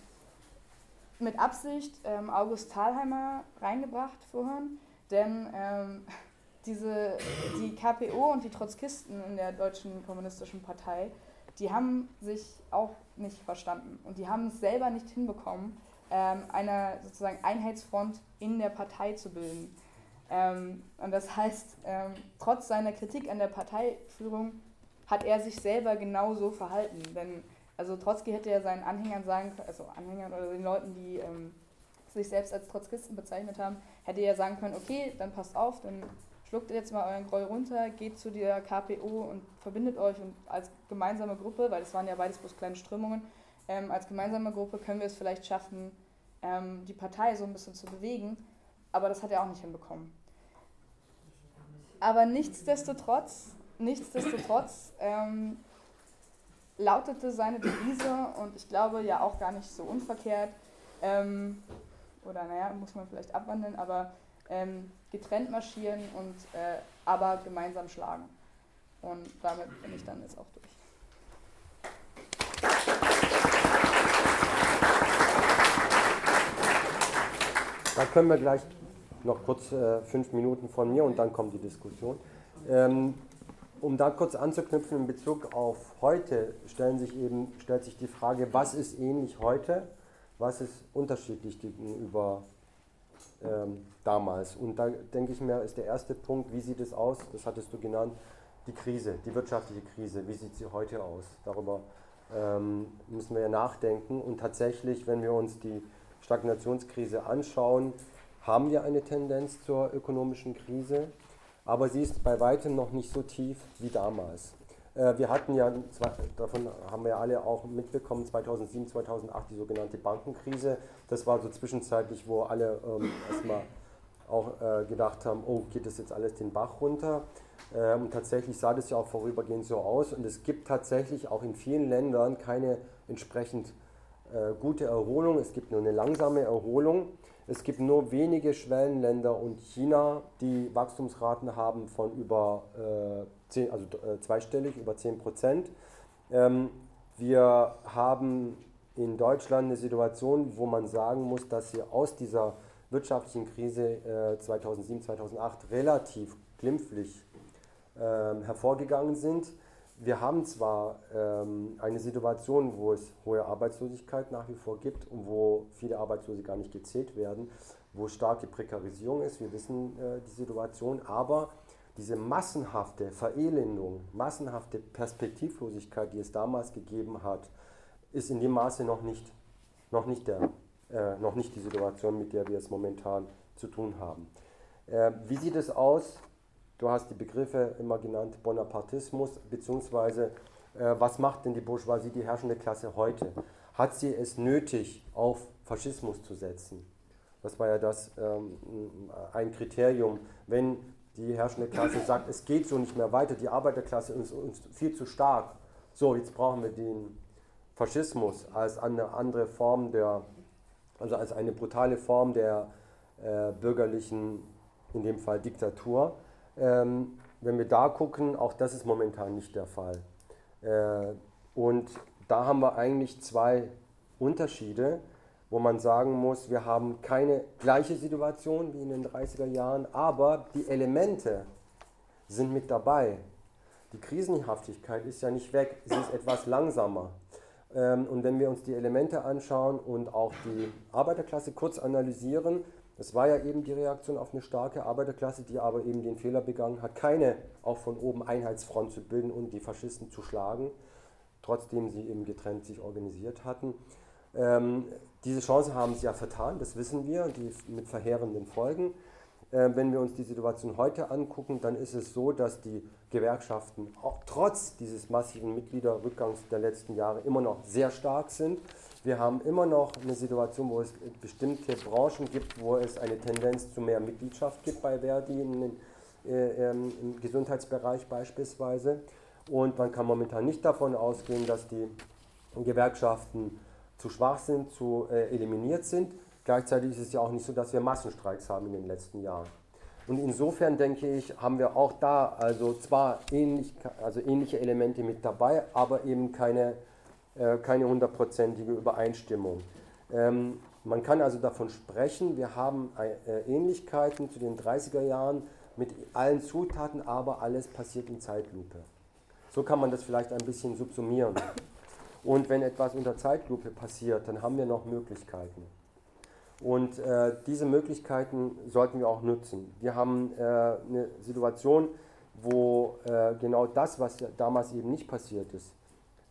Speaker 3: mit Absicht ähm, August Thalheimer reingebracht vorhin, denn ähm, diese, die KPO und die Trotzkisten in der Deutschen Kommunistischen Partei, die haben sich auch nicht verstanden und die haben es selber nicht hinbekommen, ähm, eine sozusagen Einheitsfront in der Partei zu bilden. Ähm, und das heißt, ähm, trotz seiner Kritik an der Parteiführung hat er sich selber genauso verhalten, denn also Trotzki hätte ja seinen Anhängern sagen können, also Anhängern oder den Leuten, die sich selbst als Trotzkisten bezeichnet haben, hätte er ja sagen können, okay, dann passt auf, dann schluckt jetzt mal euren Groll runter, geht zu der KPO und verbindet euch und als gemeinsame Gruppe, weil es waren ja beides bloß kleine Strömungen, ähm, als gemeinsame Gruppe können wir es vielleicht schaffen, ähm, die Partei so ein bisschen zu bewegen, aber das hat er auch nicht hinbekommen. Aber nichtsdestotrotz, nichtsdestotrotz ähm, lautete seine Devise und ich glaube ja auch gar nicht so unverkehrt, ähm, oder naja, muss man vielleicht abwandeln, aber ähm, getrennt marschieren und äh, aber gemeinsam schlagen. Und damit bin ich dann jetzt auch durch.
Speaker 2: Da können wir gleich noch kurz äh, fünf Minuten von mir und dann kommt die Diskussion. Ähm, um da kurz anzuknüpfen in Bezug auf heute, stellen sich eben, stellt sich die Frage, was ist ähnlich heute, was ist unterschiedlich gegenüber ähm, damals. Und da denke ich mir, ist der erste Punkt, wie sieht es aus, das hattest du genannt, die Krise, die wirtschaftliche Krise, wie sieht sie heute aus? Darüber ähm, müssen wir ja nachdenken. Und tatsächlich, wenn wir uns die Stagnationskrise anschauen, haben wir eine Tendenz zur ökonomischen Krise aber sie ist bei weitem noch nicht so tief wie damals. Äh, wir hatten ja, davon haben wir alle auch mitbekommen, 2007, 2008 die sogenannte Bankenkrise. Das war so zwischenzeitlich, wo alle ähm, erstmal auch äh, gedacht haben, oh, geht das jetzt alles den Bach runter? Ähm, tatsächlich sah das ja auch vorübergehend so aus und es gibt tatsächlich auch in vielen Ländern keine entsprechend äh, gute Erholung. Es gibt nur eine langsame Erholung. Es gibt nur wenige Schwellenländer und China, die Wachstumsraten haben von über äh, 10, also äh, zweistellig, über 10 Prozent. Ähm, wir haben in Deutschland eine Situation, wo man sagen muss, dass wir aus dieser wirtschaftlichen Krise äh, 2007, 2008 relativ glimpflich ähm, hervorgegangen sind. Wir haben zwar ähm, eine Situation, wo es hohe Arbeitslosigkeit nach wie vor gibt und wo viele Arbeitslose gar nicht gezählt werden, wo starke Prekarisierung ist, wir wissen äh, die Situation, aber diese massenhafte Verelendung, massenhafte Perspektivlosigkeit, die es damals gegeben hat, ist in dem Maße noch nicht, noch nicht, der, äh, noch nicht die Situation, mit der wir es momentan zu tun haben. Äh, wie sieht es aus? Du hast die Begriffe immer genannt, Bonapartismus, beziehungsweise äh, was macht denn die Bourgeoisie, die herrschende Klasse heute? Hat sie es nötig, auf Faschismus zu setzen? Das war ja das ähm, ein Kriterium, wenn die herrschende Klasse sagt, es geht so nicht mehr weiter, die Arbeiterklasse ist uns viel zu stark. So, jetzt brauchen wir den Faschismus als eine andere Form der, also als eine brutale Form der äh, bürgerlichen, in dem Fall Diktatur. Ähm, wenn wir da gucken, auch das ist momentan nicht der Fall. Äh, und da haben wir eigentlich zwei Unterschiede wo man sagen muss, wir haben keine gleiche Situation wie in den 30er Jahren, aber die Elemente sind mit dabei. Die Krisenhaftigkeit ist ja nicht weg, sie ist etwas langsamer. Ähm, und wenn wir uns die Elemente anschauen und auch die Arbeiterklasse kurz analysieren, das war ja eben die Reaktion auf eine starke Arbeiterklasse, die aber eben den Fehler begangen hat, keine auch von oben Einheitsfront zu bilden und die Faschisten zu schlagen, trotzdem sie eben getrennt sich organisiert hatten. Diese Chance haben sie ja vertan, das wissen wir, die mit verheerenden Folgen. Äh, wenn wir uns die Situation heute angucken, dann ist es so, dass die Gewerkschaften auch trotz dieses massiven Mitgliederrückgangs der letzten Jahre immer noch sehr stark sind. Wir haben immer noch eine Situation, wo es bestimmte Branchen gibt, wo es eine Tendenz zu mehr Mitgliedschaft gibt bei Verdi, in, äh, ähm, im Gesundheitsbereich beispielsweise. Und man kann momentan nicht davon ausgehen, dass die Gewerkschaften zu schwach sind, zu äh, eliminiert sind. Gleichzeitig ist es ja auch nicht so, dass wir Massenstreiks haben in den letzten Jahren. Und insofern denke ich, haben wir auch da also zwar ähnlich, also ähnliche Elemente mit dabei, aber eben keine, äh, keine hundertprozentige Übereinstimmung. Ähm, man kann also davon sprechen, wir haben äh, Ähnlichkeiten zu den 30er Jahren mit allen Zutaten, aber alles passiert in Zeitlupe. So kann man das vielleicht ein bisschen subsumieren. Und wenn etwas unter Zeitlupe passiert, dann haben wir noch Möglichkeiten. Und äh, diese Möglichkeiten sollten wir auch nutzen. Wir haben äh, eine Situation, wo äh, genau das, was damals eben nicht passiert ist,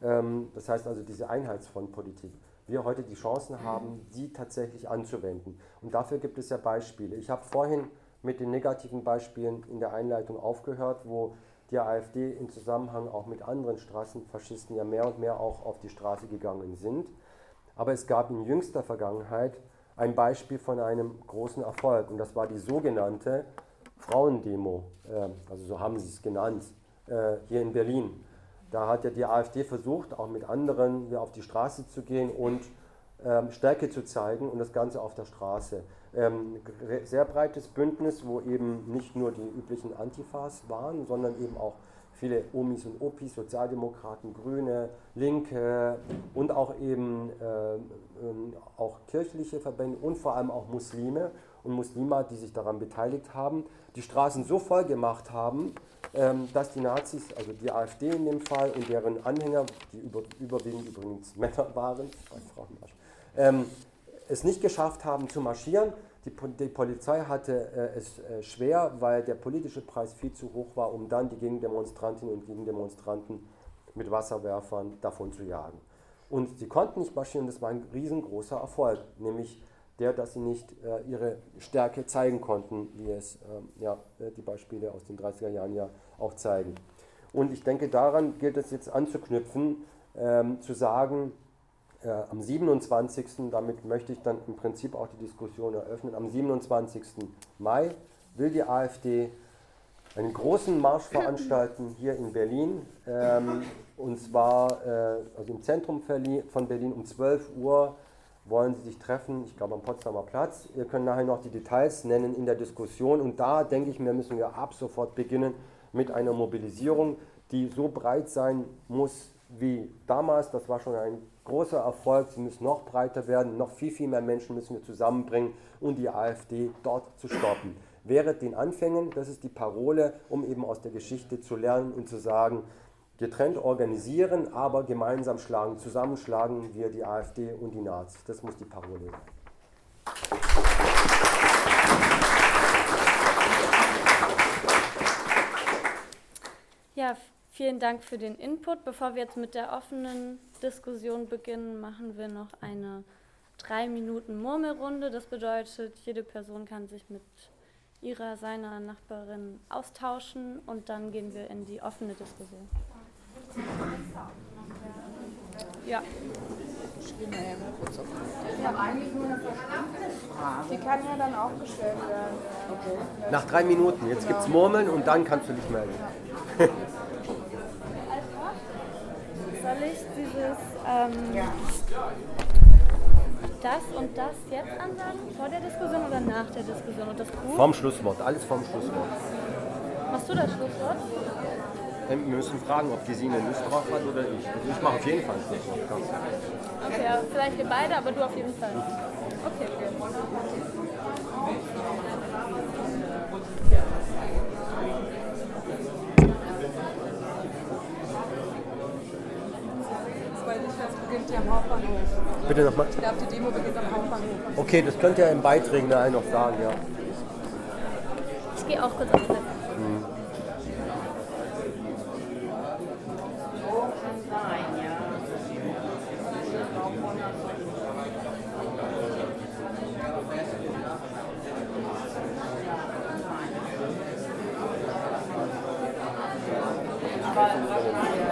Speaker 2: ähm, das heißt also diese Einheitsfrontpolitik, wir heute die Chancen haben, die tatsächlich anzuwenden. Und dafür gibt es ja Beispiele. Ich habe vorhin mit den negativen Beispielen in der Einleitung aufgehört, wo die AfD im Zusammenhang auch mit anderen Straßenfaschisten ja mehr und mehr auch auf die Straße gegangen sind. Aber es gab in jüngster Vergangenheit ein Beispiel von einem großen Erfolg und das war die sogenannte Frauendemo, äh, also so haben sie es genannt, äh, hier in Berlin. Da hat ja die AfD versucht, auch mit anderen auf die Straße zu gehen und ähm, Stärke zu zeigen und das Ganze auf der Straße. Ähm, sehr breites Bündnis, wo eben nicht nur die üblichen Antifas waren, sondern eben auch viele Omis und Opis, Sozialdemokraten, Grüne, Linke und auch eben äh, auch kirchliche Verbände und vor allem auch Muslime und Muslime, die sich daran beteiligt haben, die Straßen so voll gemacht haben, ähm, dass die Nazis, also die AfD in dem Fall und deren Anhänger, die über, überwiegend übrigens Männer waren, Frauen ähm, es nicht geschafft haben zu marschieren. Die, die Polizei hatte äh, es äh, schwer, weil der politische Preis viel zu hoch war, um dann die Gegendemonstrantinnen und Gegendemonstranten mit Wasserwerfern davon zu jagen. Und sie konnten nicht marschieren, das war ein riesengroßer Erfolg, nämlich der, dass sie nicht äh, ihre Stärke zeigen konnten, wie es ähm, ja, äh, die Beispiele aus den 30er Jahren ja auch zeigen. Und ich denke, daran gilt es jetzt anzuknüpfen, ähm, zu sagen, äh, am 27. damit möchte ich dann im Prinzip auch die Diskussion eröffnen, am 27. Mai will die AfD einen großen Marsch veranstalten hier in Berlin. Ähm, und zwar äh, also im Zentrum von Berlin um 12 Uhr wollen sie sich treffen, ich glaube am Potsdamer Platz. Wir können nachher noch die Details nennen in der Diskussion. Und da denke ich mir, müssen wir ab sofort beginnen mit einer Mobilisierung, die so breit sein muss wie damals. Das war schon ein großer Erfolg. Sie müssen noch breiter werden, noch viel, viel mehr Menschen müssen wir zusammenbringen, um die AfD dort zu stoppen. während den Anfängen. Das ist die Parole, um eben aus der Geschichte zu lernen und zu sagen, getrennt organisieren, aber gemeinsam schlagen, zusammenschlagen wir die AfD und die Nazis. Das muss die Parole sein.
Speaker 1: Ja, vielen Dank für den Input. Bevor wir jetzt mit der offenen Diskussion beginnen, machen wir noch eine drei Minuten Murmelrunde. Das bedeutet, jede Person kann sich mit ihrer, seiner Nachbarin austauschen und dann gehen wir in die offene Diskussion. Ja.
Speaker 3: Die kann ja dann auch gestellt werden.
Speaker 2: Nach drei Minuten. Jetzt gibt es Murmeln und dann kannst du dich melden.
Speaker 1: Soll ich dieses ähm, das und das jetzt ansagen? Vor der Diskussion oder nach der Diskussion? Und das Buch?
Speaker 2: Vom Schlusswort, alles vom Schlusswort.
Speaker 1: Machst du das Schlusswort?
Speaker 2: Wir müssen fragen, ob Gesine Lust drauf hat oder ich. Also ich mache auf jeden Fall ein Schlusswort.
Speaker 1: Okay, vielleicht wir beide, aber du auf jeden Fall. Okay.
Speaker 4: Weil ich das beginnt ja am Hauptbahnhof.
Speaker 2: Bitte nochmal.
Speaker 4: Ich glaube, die Demo beginnt am Hauptbahnhof.
Speaker 2: Okay, das könnt ihr in Beiträgen da noch sagen, ja.
Speaker 1: Ich gehe auch kurz auf Toilette.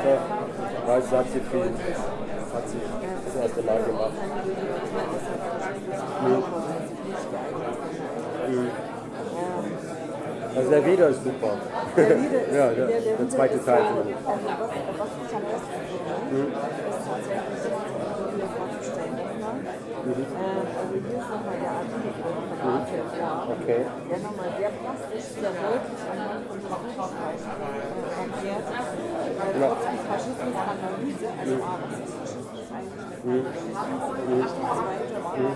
Speaker 2: So, weiß, sagt sie viel. Hat sie das erste Mal gemacht. Mhm. Mhm. Also der Wieder ist super. ja, der, der zweite Teil.
Speaker 5: Also was, was ich am besten finde, ist tatsächlich. Ne? Äh, also hier ist nochmal der Artikel von Adolf ja,
Speaker 2: Okay.
Speaker 5: der nochmal sehr plastisch, sehr deutlich anhand von äh, erklärt,
Speaker 2: Ja.
Speaker 5: trotz die Faschismusanalyse, also A, was ist Faschismus eigentlich mhm. und zweite, war mhm.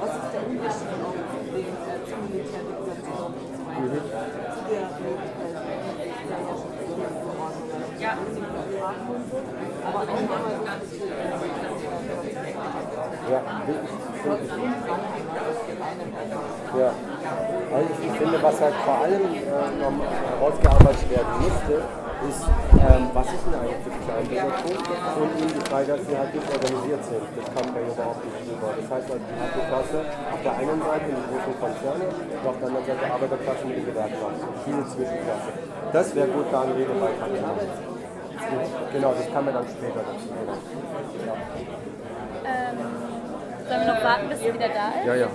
Speaker 5: was ist der Unterschied zu den äh, zu Militärdiktationen Ja,
Speaker 2: ja. Also ich finde, was halt vor allem äh, noch herausgearbeitet werden müsste, ist, ähm, was ist denn eigentlich für Kleinbürgertum und die Frage, dass sie halt nicht organisiert sind. Das kam bei überhaupt nicht rüber. Das heißt, also die Arbeiterklasse auf der einen Seite die großen Konzerne und auf der anderen Seite Arbeiterklasse mit den Gewerkschaften. Diese Zwischenklasse. Das wäre gut, da einen Redebeitrag zu machen. Genau, das kann man dann später dazu. Genau. Ja.
Speaker 1: Ähm, sollen wir noch warten, bis sie wieder da ist?
Speaker 2: ja, ja.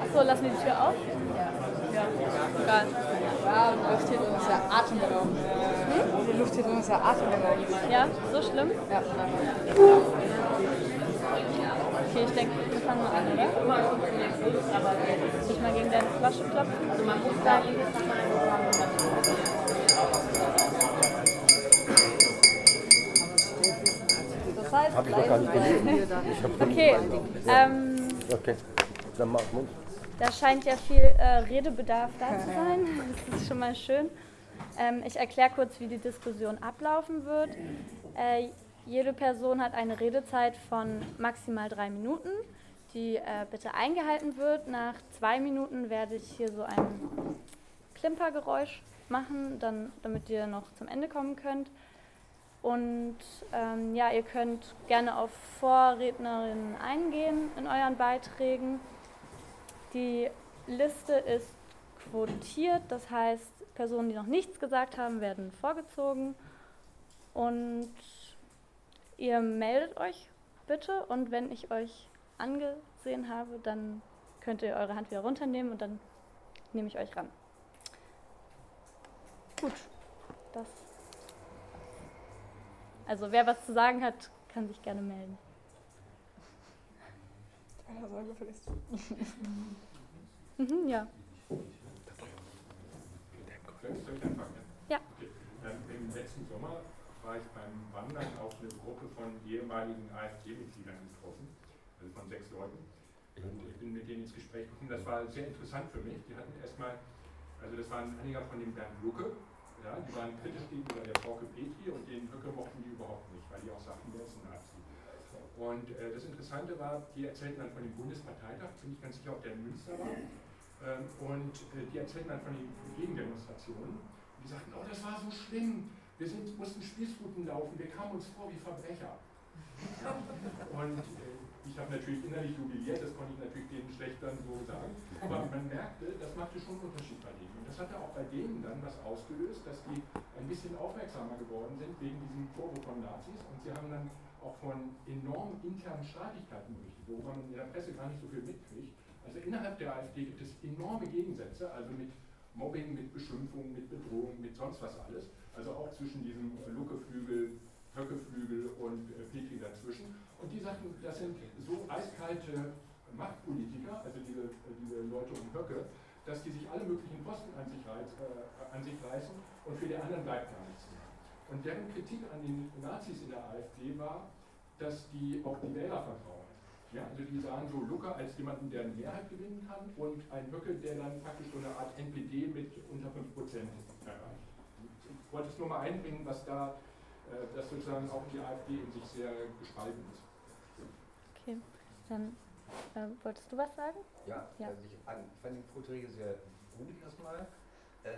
Speaker 1: Achso, lassen wir die Tür auf? Egal.
Speaker 3: Ja, die Luft hier drin ist ja atemberaubend. Die Luft hier drin ist ja atemberaubend.
Speaker 1: Ja, so schlimm?
Speaker 3: Ja.
Speaker 1: Okay, ich denke, wir fangen mal an, oder? Soll ich mal gegen deine Flasche klopfen? Heißt,
Speaker 2: Habe ich noch gar nicht gelesen.
Speaker 1: Okay, ähm,
Speaker 2: Okay, dann mach Mund.
Speaker 1: Da scheint ja viel äh, Redebedarf da zu sein. Das ist schon mal schön. Ähm, ich erkläre kurz, wie die Diskussion ablaufen wird. Äh, jede Person hat eine Redezeit von maximal drei Minuten, die äh, bitte eingehalten wird. Nach zwei Minuten werde ich hier so ein Klimpergeräusch machen, dann, damit ihr noch zum Ende kommen könnt. Und ähm, ja, ihr könnt gerne auf Vorrednerinnen eingehen in euren Beiträgen. Die Liste ist quotiert, das heißt, Personen, die noch nichts gesagt haben, werden vorgezogen. Und ihr meldet euch bitte und wenn ich euch angesehen habe, dann könnt ihr eure Hand wieder runternehmen und dann nehme ich euch ran. Gut, das. Also wer was zu sagen hat, kann sich gerne melden.
Speaker 3: Keine Sorge, vielleicht.
Speaker 1: Mhm, ja.
Speaker 6: Soll ich, soll ich anfangen?
Speaker 1: Ja.
Speaker 6: Okay. Im letzten Sommer war ich beim Wandern auf eine Gruppe von ehemaligen AfD-Mitgliedern getroffen, also von sechs Leuten. Und ich bin mit denen ins Gespräch gekommen. Das war sehr interessant für mich. Die hatten erstmal, also das waren Anhänger von dem Bernd Lucke, ja, die waren kritisch gegenüber der Frauke Petri und den Lucke mochten die überhaupt nicht, weil die auch sagten, der ist ein Nazi. Und äh, das Interessante war, die erzählten dann von dem Bundesparteitag, bin ich ganz sicher, ob der in Münster war. Ähm, und äh, die erzählten dann von den Gegendemonstrationen. Und die sagten, oh, das war so schlimm. Wir sind, mussten Spießruten laufen, wir kamen uns vor wie Verbrecher. Ja. Und äh, ich habe natürlich innerlich jubiliert, das konnte ich natürlich denen schlecht dann so sagen. Aber man merkte, das machte schon einen Unterschied bei denen. Und das hatte auch bei denen dann was ausgelöst, dass die ein bisschen aufmerksamer geworden sind wegen diesem Vorwurf von Nazis. Und sie haben dann auch von enormen internen Streitigkeiten berichtet, worüber man in der Presse gar nicht so viel mitkriegt. Also innerhalb der AfD gibt es enorme Gegensätze, also mit Mobbing, mit Beschimpfung, mit Bedrohung, mit sonst was alles. Also auch zwischen diesem Luckeflügel, Höckeflügel und äh, Petri dazwischen. Und die sagten, das sind so eiskalte Machtpolitiker, also diese, diese Leute um Höcke, dass die sich alle möglichen Posten an sich, reiz, äh, an sich reißen und für die anderen bleibt gar nichts mehr. Und deren Kritik an den Nazis in der AfD war, dass die auch die Wähler vertrauen. Ja, also die sahen so Lucker als jemanden, der eine Mehrheit gewinnen kann und ein Höcke, der dann praktisch so eine Art NPD mit unter 5% erreicht ich wollte es nur mal einbringen, was da, äh, dass sozusagen auch die AfD in sich sehr gespalten ist.
Speaker 1: Okay, dann äh, wolltest du was sagen?
Speaker 7: Ja,
Speaker 1: Ja.
Speaker 7: Also ich, ich fand die Vorträge sehr gut erstmal. Äh,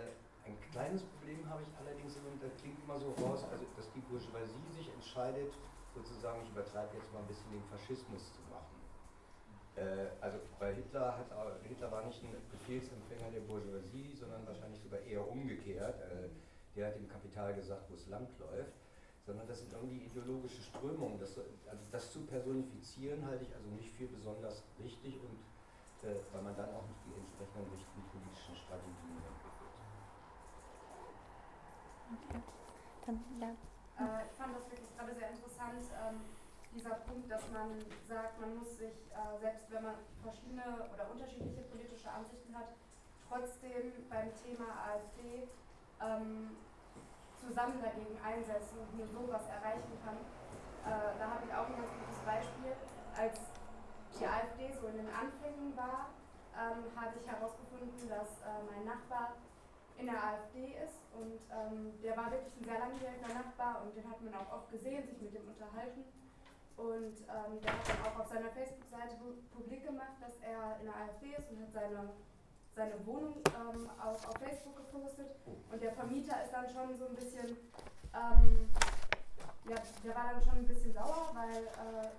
Speaker 7: ein kleines Problem habe ich allerdings, und das klingt immer so raus, also dass die Bourgeoisie sich entscheidet, sozusagen, ich übertreibe jetzt mal ein bisschen den Faschismus zu machen. Äh, also bei Hitler hat auch- Hitler war nicht ein Befehlsempfänger der Bourgeoisie, sondern wahrscheinlich sogar eher umgekehrt. Äh, der hat dem Kapital gesagt, wo es lang läuft. Sondern das sind irgendwie ideologische Strömungen. Das, so- also das zu personifizieren halte ich also nicht für besonders richtig und äh, weil man dann auch nicht die entsprechenden richtigen politischen Strategien entwickelt.
Speaker 1: Okay. Dann, ja.
Speaker 8: Äh, ich fand das wirklich gerade sehr interessant, ähm, dieser Punkt, dass man sagt, man muss sich, äh, selbst wenn man verschiedene oder unterschiedliche politische Ansichten hat, trotzdem beim Thema AfD ähm, zusammen dagegen einsetzen und nur sowas erreichen kann. Äh, da habe ich auch ein ganz gutes Beispiel. Als die AfD so in den Anfängen war, ähm, habe ich herausgefunden, dass äh, mein Nachbar in der AfD ist und ähm, der war wirklich ein sehr langjähriger Nachbar und den hat man auch oft gesehen, sich mit dem unterhalten. Und ähm, der hat dann auch auf seiner Facebook-Seite pu- publik gemacht, dass er in der AfD ist und hat seine, seine Wohnung ähm, auch auf Facebook gepostet. Und der Vermieter ist dann schon so ein bisschen, ähm, ja, der war dann schon ein bisschen sauer, weil äh,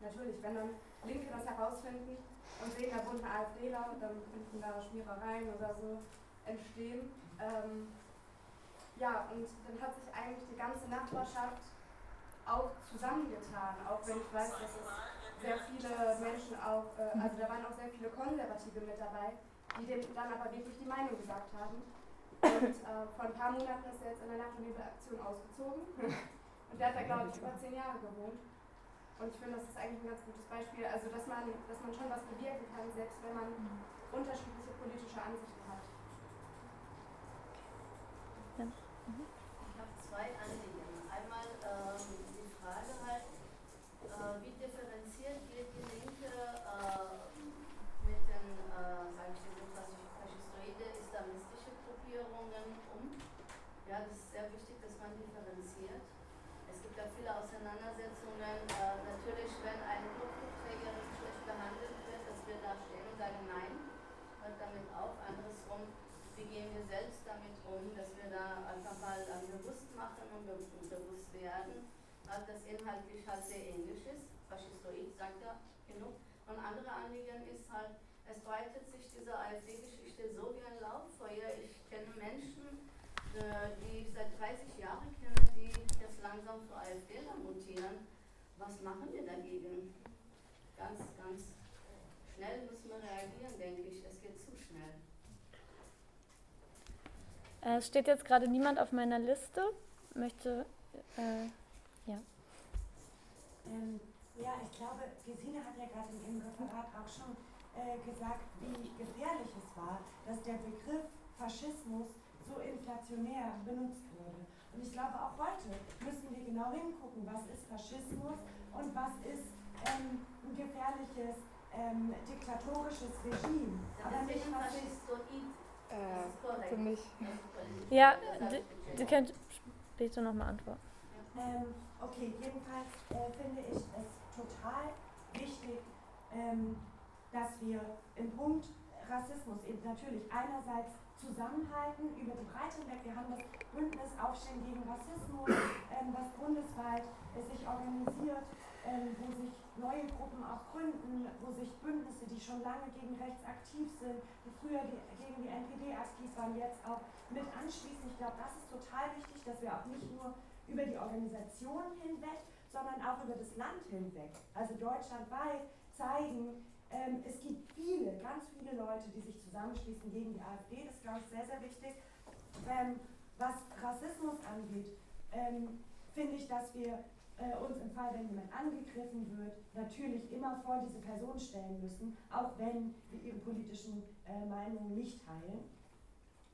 Speaker 8: natürlich, wenn dann Linke das herausfinden und sehen, da wohnt ein AfDler, dann könnten da Schmierereien oder so entstehen. Ähm, ja, und dann hat sich eigentlich die ganze Nachbarschaft auch zusammengetan, auch wenn ich weiß, dass es sehr viele Menschen auch, äh, also da waren auch sehr viele Konservative mit dabei, die dem dann aber wirklich die Meinung gesagt haben. Und äh, vor ein paar Monaten ist er jetzt in der Nacht- und Nebelaktion ausgezogen. Und der hat da, glaube ich, über zehn Jahre gewohnt. Und ich finde, das ist eigentlich ein ganz gutes Beispiel, also dass man, dass man schon was bewirken kann, selbst wenn man unterschiedliche politische Ansichten hat.
Speaker 9: Ich habe zwei Anliegen. Einmal ähm, die Frage halt, äh, wie differenziert geht die Linke äh, mit den, äh, sag ich mal, faschistoide islamistische Gruppierungen um? Ja, das ist sehr wichtig, dass man differenziert. Es gibt ja viele Auseinandersetzungen. Äh, natürlich, wenn eine Kopfträgerin schlecht behandelt wird, dass wir da stehen und sagen, nein, hört damit auf. Andersrum, wie gehen wir selbst damit um, dass wir da einfach mal äh, bewusst machen und be und bewusst äh, dass inhaltlich halt sehr ähnlich ist. Faschistoid sagt ja genug. Und andere Anliegen ist halt, es breitet sich diese AfD-Geschichte so wie ein Lauffeuer. Ich kenne Menschen, äh, die ich seit 30 Jahren kenne, die jetzt langsam zur AfD mutieren. Was machen wir dagegen? Ganz, ganz schnell müssen wir reagieren, denke ich. Es geht zu schnell.
Speaker 1: Äh, Es steht jetzt gerade niemand auf meiner Liste. Möchte, äh, ja.
Speaker 10: Ähm, ja, ich glaube, Gesine hat ja gerade in ihrem Referat auch schon äh, gesagt, wie gefährlich es war, dass der Begriff Faschismus so inflationär benutzt wurde. Und ich glaube, auch heute müssen wir genau hingucken, was ist Faschismus und was ist ähm, ein gefährliches ähm, diktatorisches Regime. Aber nicht Faschistoid.
Speaker 3: Äh, für mich.
Speaker 1: Ja, du, du könnt später nochmal antworten.
Speaker 10: Ähm, okay, jedenfalls äh, finde ich es total wichtig, ähm, dass wir im Punkt Rassismus eben natürlich einerseits zusammenhalten über die Breite hinweg. Wir haben das Bündnis Aufstehen gegen Rassismus, ähm, was bundesweit äh, sich organisiert, ähm, wo sich neue Gruppen auch gründen, wo sich Bündnisse, die schon lange gegen rechts aktiv sind, die früher die, gegen die NPD aktiv waren, jetzt auch mit anschließen. Ich glaube, das ist total wichtig, dass wir auch nicht nur über die Organisation hinweg, sondern auch über das Land hinweg, also deutschlandweit zeigen, ähm, es gibt viele, ganz viele Leute, die sich zusammenschließen gegen die AfD. Das ist, glaube ich, sehr, sehr wichtig. Ähm, was Rassismus angeht, ähm, finde ich, dass wir äh, uns im Fall, wenn jemand angegriffen wird, natürlich immer vor diese Person stellen müssen, auch wenn wir ihre politischen äh, Meinungen nicht teilen.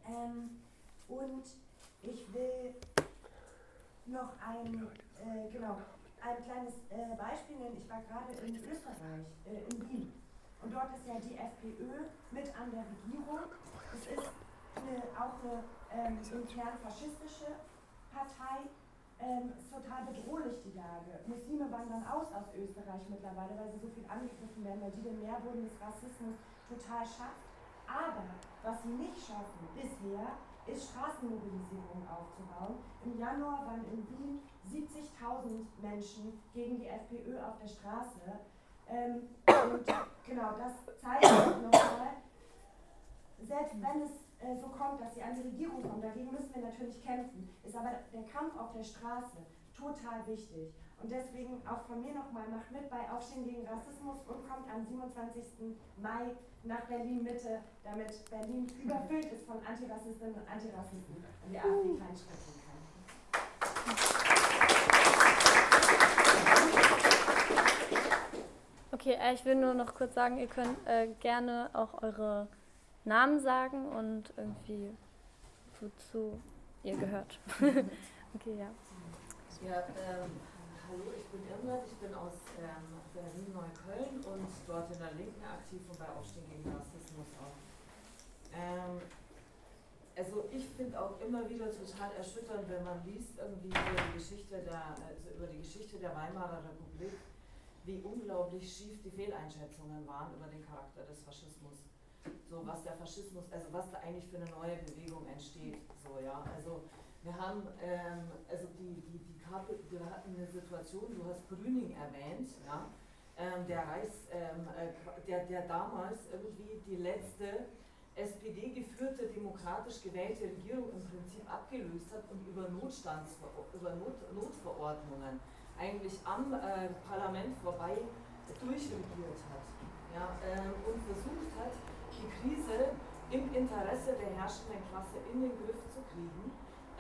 Speaker 10: Ähm, und ich will noch ein, äh, genau, ein kleines äh, Beispiel nennen. Ich war gerade in Österreich, äh, in Wien. Und dort ist ja die FPÖ mit an der Regierung. Es ist eine, auch eine ähm, intern faschistische Partei ähm, ist total bedrohlich, die Lage. Muslime wandern aus aus Österreich mittlerweile, weil sie so viel angegriffen werden, weil die den Nährboden des Rassismus total schafft. Aber was sie nicht schaffen bisher, ist Straßenmobilisierung aufzubauen. Im Januar waren in Wien 70.000 Menschen gegen die FPÖ auf der Straße. Ähm, und genau, das zeigt nochmal, selbst wenn es äh, so kommt, dass sie an die Regierung kommen. Dagegen müssen wir natürlich kämpfen. Ist aber der Kampf auf der Straße total wichtig. Und deswegen auch von mir nochmal, macht mit bei Aufstehen gegen Rassismus und kommt am 27. Mai nach Berlin-Mitte, damit Berlin überfüllt ist von Antirassistinnen und Antirassisten und die AfD keinen Schritt tun kann.
Speaker 1: Okay, äh, ich will nur noch kurz sagen, ihr könnt äh, gerne auch eure Namen sagen und irgendwie wozu ihr gehört. okay, ja.
Speaker 11: Ja, ähm, hallo, ich bin Irmgard, ich bin aus ähm, Berlin-Neukölln und dort in der Linken aktiv und bei Aufstehen gegen Rassismus auch. Ähm, also ich finde auch immer wieder total erschütternd, wenn man liest irgendwie über die Geschichte der, also über die Geschichte der Weimarer Republik, wie unglaublich schief die Fehleinschätzungen waren über den Charakter des Faschismus so was der Faschismus, also was da eigentlich für eine neue Bewegung entsteht. So, ja. Also wir haben, ähm, also die, die, die Karte, wir hatten eine Situation, du hast Brüning erwähnt, ja, ähm, der Reichs, ähm, äh, der, der damals irgendwie die letzte SPD-geführte, demokratisch gewählte Regierung im Prinzip abgelöst hat und über, über Not, Notverordnungen eigentlich am äh, Parlament vorbei durchregiert hat ja, ähm, und versucht hat, die Krise im Interesse der herrschenden Klasse in den Griff zu kriegen,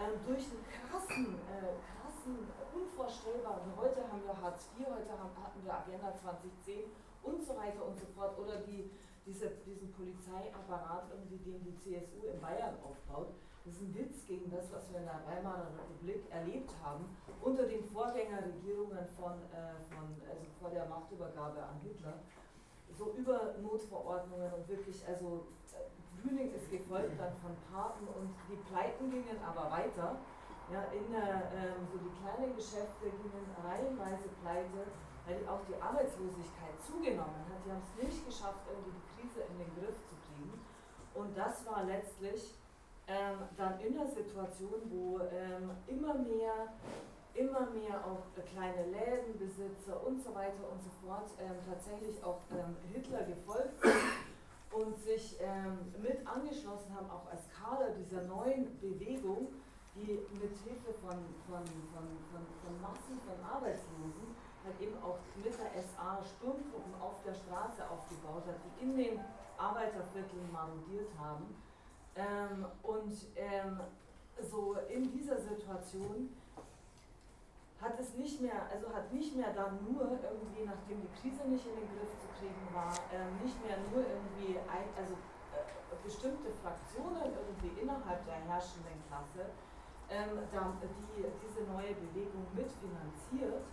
Speaker 11: ähm, durch einen krassen, äh, krassen, unvorstellbaren, heute haben wir Hartz IV, heute haben, hatten wir Agenda 2010 und so weiter und so fort, oder die, diese, diesen Polizeiapparat, den die CSU in Bayern aufbaut. Das ist ein Witz gegen das, was wir in der Weimarer Republik erlebt haben, unter den Vorgängerregierungen von, äh, von also vor der Machtübergabe an Hitler so über Notverordnungen und wirklich, also Brüning ist gefolgt dann von Papen und die Pleiten gingen aber weiter. Ja, in der, ähm, so die kleinen Geschäfte gingen reihenweise pleite, weil auch die Arbeitslosigkeit zugenommen hat. Die haben es nicht geschafft, irgendwie die Krise in den Griff zu kriegen. Und das war letztlich ähm, dann in der Situation, wo ähm, immer mehr immer mehr auch kleine Lädenbesitzer und so weiter und so fort ähm, tatsächlich auch ähm, Hitler gefolgt sind und sich ähm, mit angeschlossen haben, auch als Kader dieser neuen Bewegung, die mit Hilfe von, von, von, von, von Massen von Arbeitslosen halt eben auch mit der SA Sturmtruppen auf der Straße aufgebaut hat, die in den Arbeitervierteln marodiert haben. Ähm, und ähm, so in dieser Situation hat es nicht mehr, also hat nicht mehr dann nur irgendwie, nachdem die Krise nicht in den Griff zu kriegen war, äh, nicht mehr nur irgendwie, ein, also äh, bestimmte Fraktionen irgendwie innerhalb der herrschenden Klasse ähm, da, die diese neue Bewegung mitfinanziert,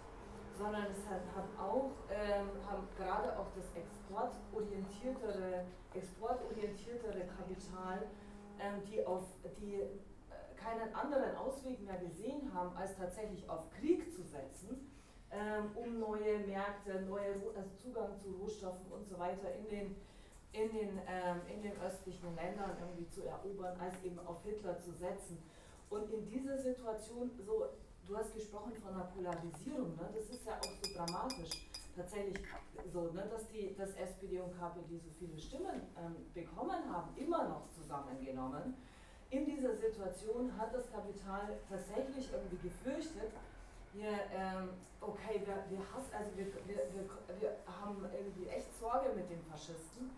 Speaker 11: sondern es hat, hat auch, ähm, gerade auch das exportorientiertere, exportorientiertere Kapital, ähm, die, auf, die keinen anderen Ausweg mehr gesehen haben, als tatsächlich auf Krieg zu setzen, ähm, um neue Märkte, neue also Zugang zu Rohstoffen und so weiter in den, in, den, ähm, in den östlichen Ländern irgendwie zu erobern, als eben auf Hitler zu setzen. Und in dieser Situation, so, du hast gesprochen von einer Polarisierung, ne? das ist ja auch so dramatisch. Tatsächlich so, ne, dass, die, dass SPD und KPD so viele Stimmen ähm, bekommen haben, immer noch zusammengenommen. In dieser Situation hat das Kapital tatsächlich irgendwie gefürchtet, wir, ähm, okay, wir, wir, hassen, also wir, wir, wir, wir haben irgendwie echt Sorge mit den Faschisten.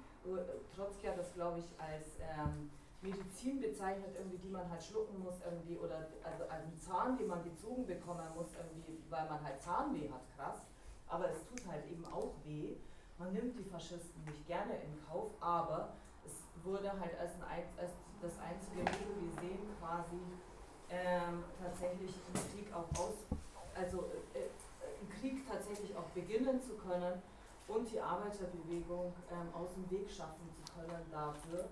Speaker 11: Trotzki hat das, glaube ich, als ähm, Medizin bezeichnet, irgendwie, die man halt schlucken muss, irgendwie, oder also einen Zahn, den man gezogen bekommen muss, irgendwie, weil man halt Zahnweh hat, krass. Aber es tut halt eben auch weh. Man nimmt die Faschisten nicht gerne in Kauf, aber wurde halt als, ein, als das einzige Mittel gesehen, quasi ähm, tatsächlich einen Krieg auch aus, also äh, äh, einen Krieg tatsächlich auch beginnen zu können und die Arbeiterbewegung ähm, aus dem Weg schaffen zu können dafür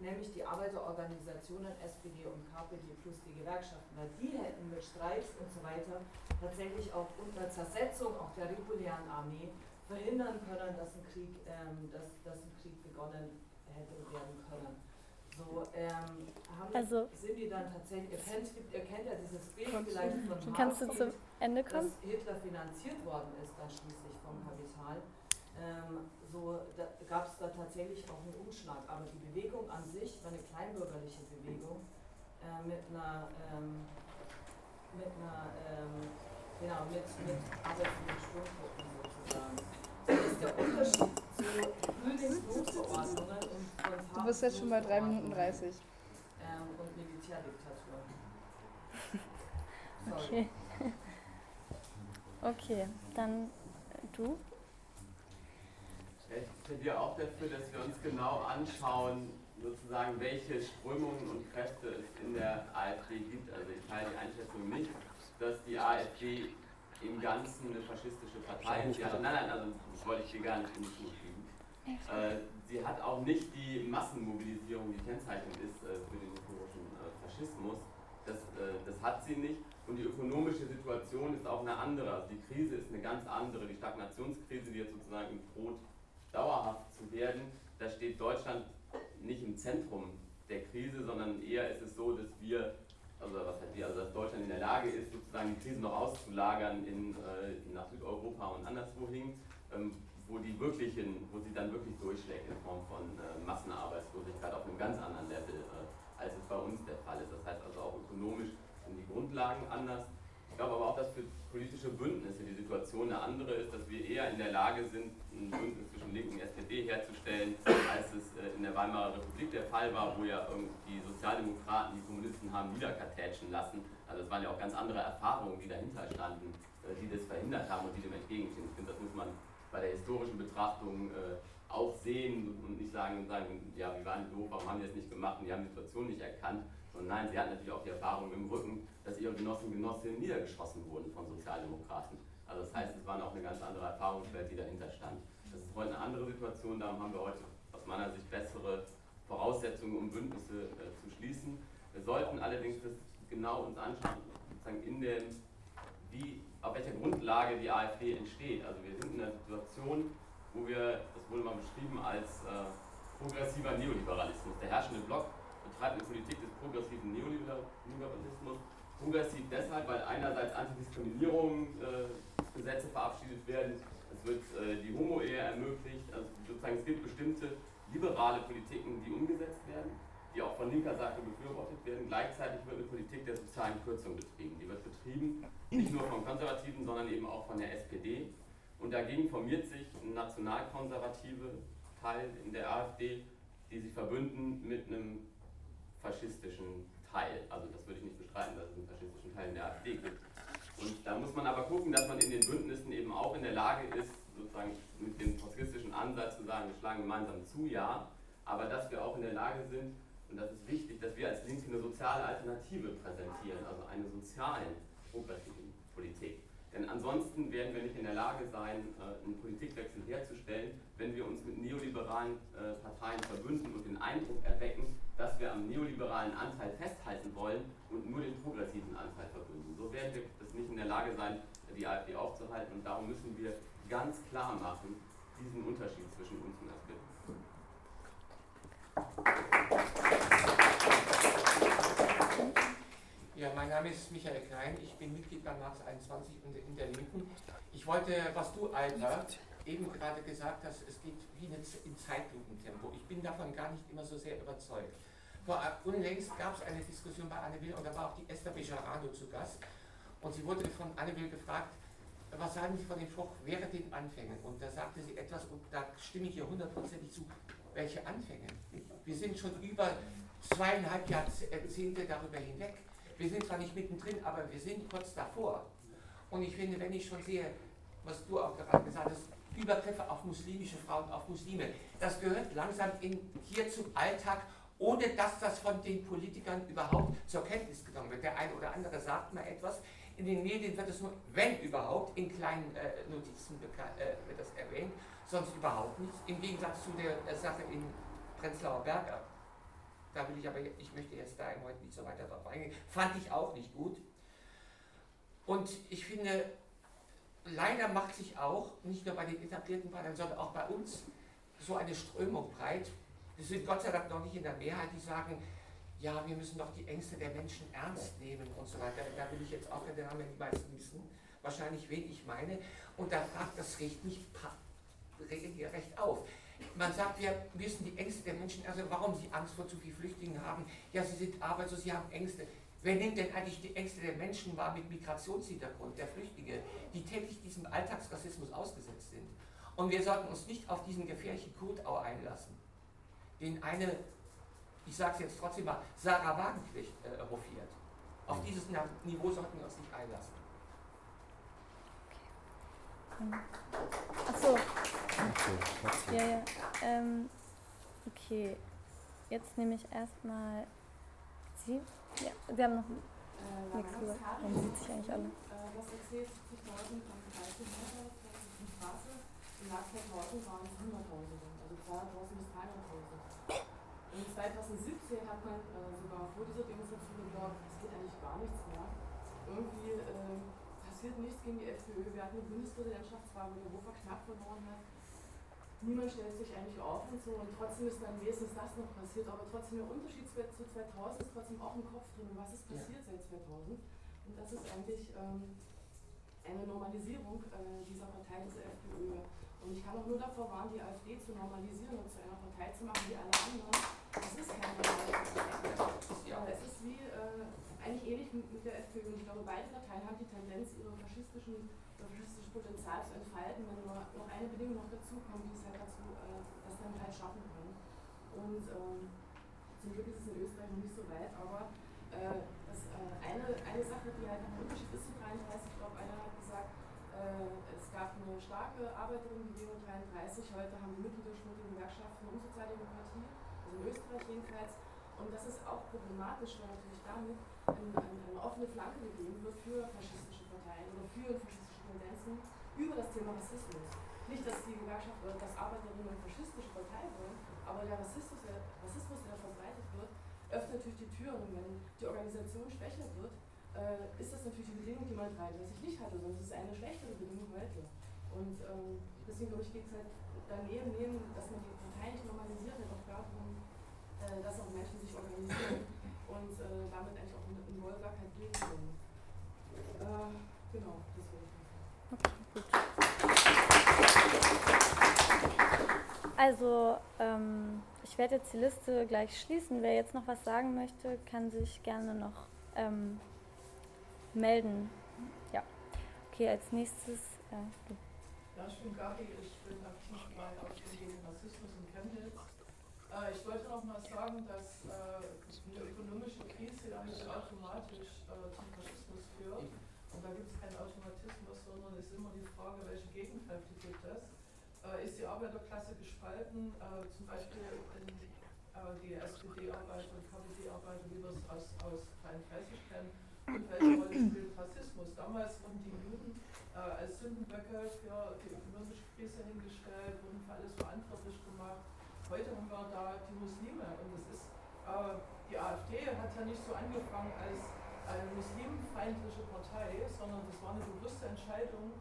Speaker 11: nämlich die Arbeiterorganisationen SPD und KPD plus die Gewerkschaften, weil die hätten mit Streiks und so weiter tatsächlich auch unter Zersetzung auch der regulären Armee verhindern können, dass ein Krieg, ähm, dass, dass ein Krieg begonnen hätte werden können. So, ähm, haben, also, sind die dann tatsächlich, ihr kennt, ihr kennt ja dieses Bild vielleicht von
Speaker 1: Kannst du zum Ende kommen?
Speaker 11: dass Hitler finanziert worden ist dann schließlich vom Kapital. Ähm, so gab es da tatsächlich auch einen Umschlag. Aber die Bewegung an sich war eine kleinbürgerliche Bewegung äh, mit einer, ähm, mit einer, ähm, genau, mit, mit arbeitslosen Sturmtruppen sozusagen. Das ist der Unterschied zu Frühlingsnotverordnungen und
Speaker 3: von Du bist jetzt schon bei 3 Minuten 30.
Speaker 11: Ähm, und Militärdiktatur.
Speaker 1: Okay. Okay, dann du
Speaker 12: ich plädiere auch dafür, dass wir uns genau anschauen, sozusagen, welche Strömungen und Kräfte es in der AfD gibt. Also ich teile die Einschätzung nicht, dass die AfD im Ganzen eine faschistische Partei ist. nein, nein, also das wollte ich dir gar nicht hinzufügen. Äh, sie hat auch nicht die Massenmobilisierung, die kennzeichnend ist äh, für den historischen äh, Faschismus. Das, äh, das hat sie nicht. Und die ökonomische Situation ist auch eine andere. Also die Krise ist eine ganz andere. Die Stagnationskrise, die jetzt sozusagen im Brot dauerhaft zu werden, da steht Deutschland nicht im Zentrum der Krise, sondern eher ist es so, dass wir, also was heißt wir, also dass Deutschland in der Lage ist, sozusagen die Krise noch auszulagern in, äh, nach Südeuropa und anderswohin, ähm, wo die wirklichen, wo sie dann wirklich durchschlägt in Form von äh, Massenarbeitslosigkeit auf einem ganz anderen Level, äh, als es bei uns der Fall ist. Das heißt also auch ökonomisch sind die Grundlagen anders. Ich glaube aber auch, dass für politische Bündnisse die Situation eine andere ist, dass wir eher in der Lage sind, ein Bündnis zwischen Linken und SPD herzustellen, als es äh, in der Weimarer Republik der Fall war, wo ja die Sozialdemokraten die Kommunisten haben niederkartätschen lassen. Also es waren ja auch ganz andere Erfahrungen, die dahinter standen, äh, die das verhindert haben und die dem entgegenstehen. Ich finde, das muss man bei der historischen Betrachtung äh, auch sehen und nicht sagen, sagen, ja, wir waren doof, warum haben die das nicht gemacht und die haben die Situation nicht erkannt. Und nein, sie hatten natürlich auch die Erfahrung im Rücken, dass ihre Genossen und Genossinnen niedergeschossen wurden von Sozialdemokraten. Also das heißt, es war auch eine ganz andere Erfahrungswelt, die dahinter stand. Das ist heute eine andere Situation, darum haben wir heute aus meiner Sicht bessere Voraussetzungen, um Bündnisse äh, zu schließen. Wir sollten allerdings das genau uns anschauen, sozusagen in dem, wie, auf welcher Grundlage die AfD entsteht. Also wir sind in einer Situation, wo wir, das wurde mal beschrieben als äh, progressiver Neoliberalismus. Der herrschende Block betreibt eine Politik des progressiven Neoliberalismus. Progressiv deshalb, weil einerseits Antidiskriminierungsgesetze äh, verabschiedet werden, es wird äh, die Homo-Ehe ermöglicht, also sozusagen es gibt bestimmte liberale Politiken, die umgesetzt werden, die auch von linker Seite befürwortet werden. Gleichzeitig wird eine Politik der sozialen Kürzung betrieben. Die wird betrieben nicht nur von Konservativen, sondern eben auch von der SPD. Und dagegen formiert sich ein nationalkonservative Teil in der AfD, die sich verbünden mit einem faschistischen Teil. Also das würde ich nicht bestreiten, dass es einen faschistischen Teil in der AfD gibt. Und da muss man aber gucken, dass man in den Bündnissen eben auch in der Lage ist, sozusagen mit dem faschistischen Ansatz zu sagen, wir schlagen gemeinsam zu, ja, aber dass wir auch in der Lage sind, und das ist wichtig, dass wir als Linke eine soziale Alternative präsentieren, also eine soziale progressive Politik. Denn ansonsten werden wir nicht in der Lage sein, äh, einen Politikwechsel herzustellen, wenn wir uns mit neoliberalen äh, Parteien verbünden und den Eindruck erwecken, dass wir am neoliberalen Anteil festhalten wollen und nur den progressiven Anteil verbünden. So werden wir das nicht in der Lage sein, die AfD aufzuhalten und darum müssen wir ganz klar machen, diesen Unterschied zwischen uns und
Speaker 13: der Ja, mein Name ist Michael Klein, ich bin Mitglied bei Marx 21 und in der Linken. Ich wollte, was du, Alter, eben gerade gesagt hast, es geht wie eine in Zeitlupentempo. Ich bin davon gar nicht immer so sehr überzeugt. Vor unlängst gab es eine Diskussion bei Anne Will und da war auch die Esther Bejarano zu Gast. Und sie wurde von Anne Will gefragt, was sagen Sie von dem Spruch, während den Anfängen? Und da sagte sie etwas, und da stimme ich ihr hundertprozentig zu, welche Anfänge? Wir sind schon über zweieinhalb Jahrzehnte darüber hinweg. Wir sind zwar nicht mittendrin, aber wir sind kurz davor. Und ich finde, wenn ich schon sehe, was du auch gerade gesagt hast, Übergriffe auf muslimische Frauen, auf Muslime, das gehört langsam in, hier zum Alltag, ohne dass das von den Politikern überhaupt zur Kenntnis genommen wird. Der eine oder andere sagt mal etwas, in den Medien wird es nur, wenn überhaupt, in kleinen äh, Notizen äh, wird das erwähnt, sonst überhaupt nichts. Im Gegensatz zu der, der Sache in Prenzlauer Berger. Da will ich aber, ich möchte jetzt da heute nicht so weiter drauf eingehen. Fand ich auch nicht gut. Und ich finde, leider macht sich auch, nicht nur bei den etablierten Parteien, sondern auch bei uns, so eine Strömung breit. Wir sind Gott sei Dank noch nicht in der Mehrheit, die sagen, ja, wir müssen doch die Ängste der Menschen ernst nehmen und so weiter. Da will ich jetzt auch, den die meisten wissen, wahrscheinlich wen ich meine. Und da fragt das Recht nicht recht auf. Man sagt, wir müssen die Ängste der Menschen, also warum sie Angst vor zu vielen Flüchtlingen haben. Ja, sie sind arbeitslos, sie haben Ängste. Wer nimmt denn eigentlich die Ängste der Menschen wahr mit Migrationshintergrund, der Flüchtlinge, die täglich diesem Alltagsrassismus ausgesetzt sind? Und wir sollten uns nicht auf diesen gefährlichen Kurdau einlassen, den eine ich sage es jetzt trotzdem mal, Sarah Wagenknecht äh, hofiert. Auf mhm. dieses Niveau sollten wir uns nicht einlassen.
Speaker 1: Achso. Okay, ja, ja. Ähm, okay. Jetzt nehme ich erstmal Sie. Ja, Sie haben noch äh, nichts gesagt. Man sieht sich eigentlich alle.
Speaker 14: Was erzählt 70.000 am 30 Meter, das ist die Straße. Im Jahr 2000 waren es 100.000, also 200.000 bis 300.000. Und 2017 hat man äh, sogar vor dieser Demonstration geglaubt, es geht eigentlich gar nichts mehr. Irgendwie äh, passiert nichts gegen die FPÖ. Wir hatten eine Bundespräsidentschaftswahl, wo Hofer knapp verloren hat. Niemand stellt sich eigentlich auf und so. Und trotzdem ist dann wenigstens das noch passiert. Aber trotzdem der Unterschied zu 2000 ist trotzdem auch im Kopf drin. Was ist passiert ja. seit 2000? Und das ist eigentlich ähm, eine Normalisierung äh, dieser Partei, dieser FPÖ. Und ich kann auch nur davor warnen, die AfD zu normalisieren und zu einer Partei zu machen wie alle anderen. Das ist keine Partei. Es ist wie äh, eigentlich ähnlich mit, der FPÖ. Und ich glaube, beide Parteien haben die Tendenz, ihre faschistischen, ihr faschistisches Potenzial zu entfalten, wenn nur noch eine Bedingung noch dazu kommt, die es halt dazu, äh, das dann halt schaffen können. Und ähm, zum Glück ist es in Österreich noch nicht so weit, aber äh, das, äh, eine, eine Sache, die halt ein Unterschied ist zu 33, ich glaube, einer hat gesagt, äh, es gab eine starke Arbeiterinnenbewegung 33, heute haben die Mitglieder schon Gewerkschaften um Sozialdemokratie, also in Österreich jedenfalls. Und das ist auch problematisch, weil natürlich damit eine, offene Flanke gegeben wird für faschistische Parteien oder für faschistische Tendenzen über das Thema Rassismus. Nicht, dass die Gewerkschaft oder dass Arbeiterinnen eine faschistische Partei wollen, aber der Rassismus, der Rassismus, der verbreitet wird, öffnet natürlich die Türen. Und wenn die Organisation schwächer wird, äh, ist das natürlich die Bedingung, die man 33 nicht hatte, sondern es ist eine schlechtere Bedingung heute. Und ähm, deswegen glaube ich, geht es halt daneben, neben, dass man die Partei nicht normalisiert, halt auch darum, äh, dass auch Menschen sich organisieren und äh, damit eigentlich auch in Wohlwirkheit gehen können. Äh, genau, das würde ich sagen. Okay, gut.
Speaker 1: Also, ähm, ich werde jetzt die Liste gleich schließen. Wer jetzt noch was sagen möchte, kann sich gerne noch ähm, melden. Ja. Okay, als nächstes. Äh, du.
Speaker 15: Ja, ich bin Gabi, ich bin aktiv bei Aufstehen gegen Rassismus in Chemnitz. Äh, ich wollte noch mal sagen, dass äh, eine ökonomische Krise ja nicht automatisch äh, zum Faschismus führt. Und da gibt es keinen Automatismus, sondern es ist immer die Frage, welche Gegenkräfte gibt es. äh, ist die Arbeiterklasse gespalten, äh, zum Beispiel in äh, die SPD-Arbeiter und KPD-Arbeiter, wie wir es aus, aus 33 kennen, und welche Rolle spielt Rassismus. Damals wurden die Juden äh, als Sündenböcke für die ökonomische Krise hingestellt, wurden für alles verantwortlich gemacht. Heute haben wir da die Muslime und es ist, äh, die AfD hat ja nicht so angefangen als eine muslimfeindliche Partei, sondern das war eine bewusste Entscheidung,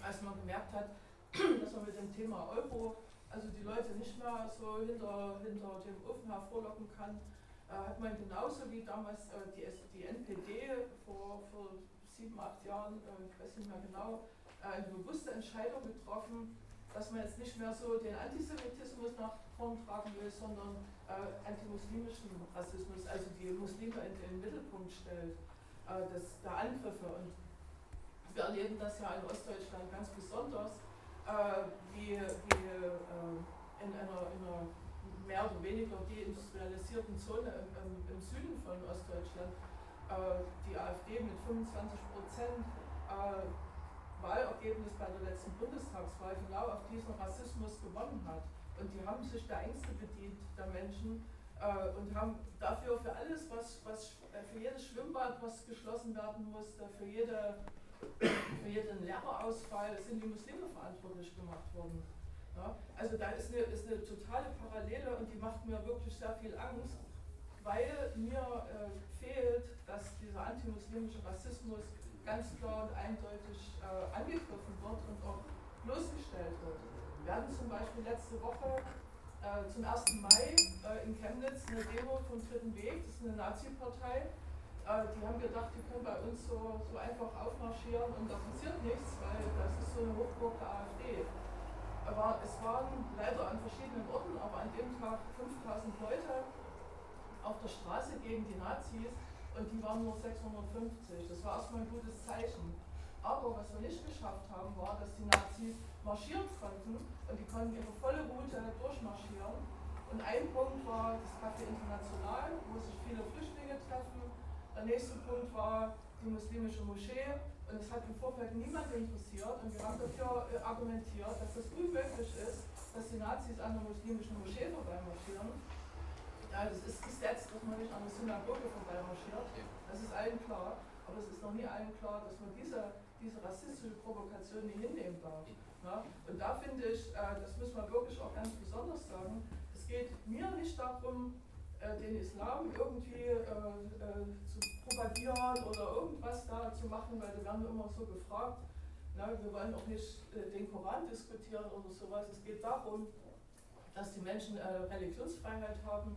Speaker 15: als man gemerkt hat, dass man mit dem Thema Euro also die Leute nicht mehr so hinter, hinter dem Ofen hervorlocken kann, äh, hat man genauso wie damals äh, die, die NPD vor, vor sieben, acht Jahren, äh, ich weiß nicht mehr genau, äh, eine bewusste Entscheidung getroffen, dass man jetzt nicht mehr so den Antisemitismus nach vorn tragen will, sondern äh, antimuslimischen Rassismus, also die Muslime in den Mittelpunkt stellt, äh, das, der Angriffe. Und wir erleben das ja in Ostdeutschland ganz besonders äh, wie, wie äh, in, einer, in einer mehr oder weniger deindustrialisierten Zone im, im, im Süden von Ostdeutschland äh, die AfD mit 25 Prozent äh, Wahlergebnis bei der letzten Bundestagswahl genau auf diesen Rassismus gewonnen hat. Und die haben sich der Ängste bedient der Menschen äh, und haben dafür für alles, was, was äh, für jedes Schwimmbad, was geschlossen werden musste, für jede für jeden Lehrerausfall sind die Muslime verantwortlich gemacht worden. Ja, also da ist eine, ist eine totale Parallele und die macht mir wirklich sehr viel Angst, weil mir äh, fehlt, dass dieser antimuslimische Rassismus ganz klar und eindeutig äh, angegriffen wird und auch bloßgestellt wird. Wir hatten zum Beispiel letzte Woche äh, zum 1. Mai äh, in Chemnitz eine Demo vom Dritten Weg, das ist eine Nazi-Partei, äh, die haben gedacht, die können bei uns so, so einfach aufmarschieren und da passiert nichts, weil das ist so eine Hochburg der AfD. Aber es waren leider an verschiedenen Orten, aber an dem Tag 5000 Leute auf der Straße gegen die Nazis und die waren nur 650. Das war erstmal ein gutes Zeichen. Aber was wir nicht geschafft haben, war, dass die Nazis marschieren konnten und die konnten ihre volle Route durchmarschieren. Und ein Punkt war das Café International, wo sich viele Flüchtlinge treffen der nächste Punkt war die muslimische Moschee und es hat im Vorfeld niemand interessiert und wir haben dafür äh, argumentiert, dass es unmöglich ist, dass die Nazis an der muslimischen Moschee vorbeimarschieren. Ja, das ist gesetzt, dass man nicht an der Synagoge vorbeimarschiert, das ist allen klar, aber es ist noch nie allen klar, dass man diese, diese rassistische Provokation nicht hinnehmen darf. Ja? Und da finde ich, äh, das müssen wir wirklich auch ganz besonders sagen, es geht mir nicht darum, äh, den Islam irgendwie äh, äh, zu propagieren oder irgendwas da zu machen, weil wir werden immer so gefragt. Na, wir wollen auch nicht äh, den Koran diskutieren oder sowas. Es geht darum, dass die Menschen äh, Religionsfreiheit haben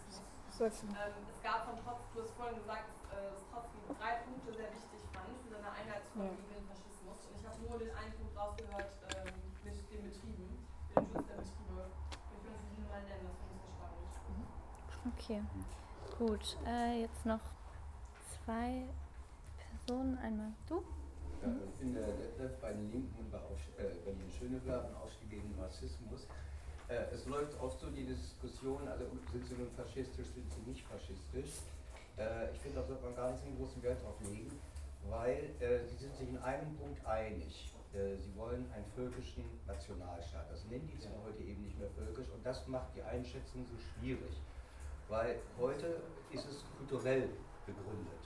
Speaker 1: Ähm,
Speaker 8: es gab von Trotz, du hast vorhin gesagt, dass äh, Trotzki drei Punkte sehr wichtig fand für seine Einheitsfront gegen den Faschismus. Und ich habe nur den einen Punkt rausgehört ähm, mit den Betrieben, den Schutz der Betriebe. Ich will es nicht mal nennen, das finde ich sehr spannend.
Speaker 1: Okay, gut. Äh, jetzt noch zwei Personen. Einmal du.
Speaker 7: Ja, ich finde, der bei den Linken und bei äh, Berlin Schöneberg einen ausgegebenen Rassismus äh, es läuft oft so die Diskussion, also sind sie nun faschistisch, sind sie nicht faschistisch. Äh, ich finde, da sollte man gar nicht so einen großen Wert drauf legen, weil äh, sie sind sich in einem Punkt einig. Äh, sie wollen einen völkischen Nationalstaat. Das nennen die zwar heute eben nicht mehr völkisch und das macht die Einschätzung so schwierig, weil heute ist es kulturell begründet.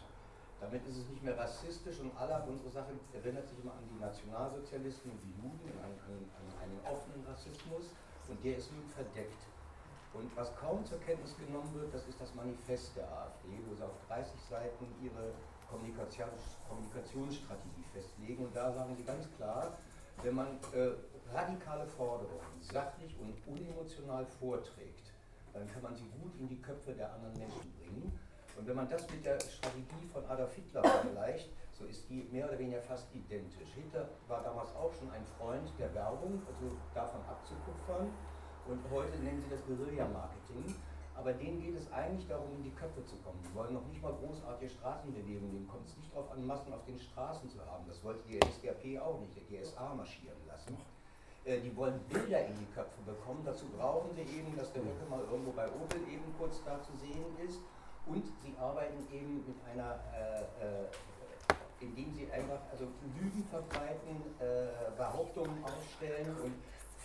Speaker 7: Damit ist es nicht mehr rassistisch und aller unsere Sache erinnert sich immer an die Nationalsozialisten und die Juden, an, an, an einen offenen Rassismus und der ist nun verdeckt. Und was kaum zur Kenntnis genommen wird, das ist das Manifest der AfD, wo sie auf 30 Seiten ihre Kommunikations Kommunikationsstrategie festlegen. Und da sagen sie ganz klar, wenn man äh, radikale Forderungen sachlich und unemotional vorträgt, dann kann man sie gut in die Köpfe der anderen Menschen bringen. Und wenn man das mit der Strategie von Adolf Hitler vergleicht, so ist die mehr oder weniger fast identisch. Hitler war damals auch schon ein Freund der Werbung, also davon abzukupfern. Und heute nennen sie das Guerilla-Marketing. Aber denen geht es eigentlich darum, in die Köpfe zu kommen. Die wollen noch nicht mal großartige Straßenbewegungen. Denen kommt es nicht darauf an, Massen auf den Straßen zu haben. Das wollte die SDAP auch nicht, die GSA marschieren lassen. Äh, die wollen Bilder in die Köpfe bekommen. Dazu brauchen sie eben, dass der Höcke mal irgendwo bei Opel eben kurz da zu sehen ist. Und sie arbeiten eben mit einer, äh, äh, indem sie einfach also Lügen verbreiten, äh, Behauptungen aufstellen und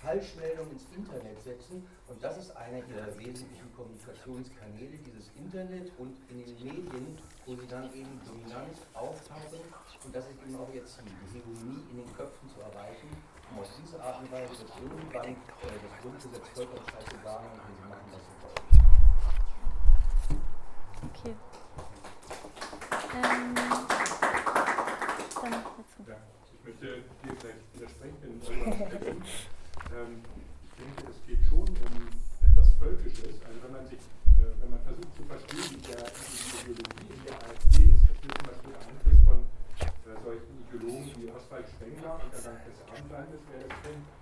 Speaker 7: Falschmeldungen ins Internet setzen. Und das ist einer ihrer wesentlichen Kommunikationskanäle, dieses Internet und in den Medien, wo sie dann eben dominant auftauchen. Und das ist eben auch ihr Ziel, die Hegemonie in den Köpfen zu erreichen, um auf diese Art und Weise das irgendwann äh, das Grundgesetz Völkerscheiß zu wahren und sie machen das sofort.
Speaker 1: Okay. Ähm, dann dazu.
Speaker 6: Ja, ich möchte dir gleich widersprechen ähm, ich denke, es geht schon um etwas Völkisches. Also wenn man sich, äh, wenn man versucht zu verstehen, wie der, die Ideologie in der AfD ist, das wird zum Beispiel Einfluss von äh, solchen Ideologen wie Oswald Spengler und der Dank des Abendlandes, wer das kennt.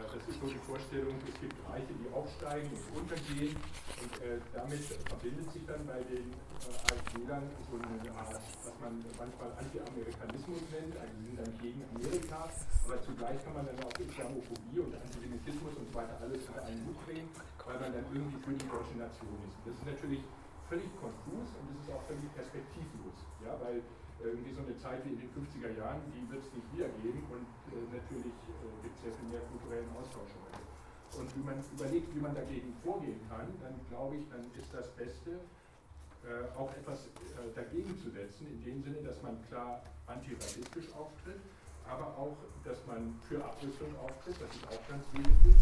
Speaker 6: Äh, das ist so die Vorstellung, es gibt Reiche, die aufsteigen und untergehen. Und äh, damit verbindet sich dann bei den äh, AfD-Lern so eine Art, was man manchmal Anti-Amerikanismus nennt, also sie sind dann gegen Amerika, aber zugleich kann man dann auch Islamophobie und Antisemitismus und so weiter alles unter einen Hut bringen, weil man dann irgendwie für die deutsche Nation ist. Das ist natürlich völlig konfus und es ist auch völlig perspektivlos, ja, weil irgendwie so eine Zeit wie in den 50er Jahren, die wird es nicht wiedergeben und äh, natürlich äh, gibt es sehr viel mehr kulturellen Austausch heute. Und wie man überlegt, wie man dagegen vorgehen kann, dann glaube ich, dann ist das Beste, äh, auch etwas äh, dagegen zu setzen, in dem Sinne, dass man klar antirassistisch auftritt, aber auch, dass man für Abrüstung auftritt, das ist auch ganz wesentlich,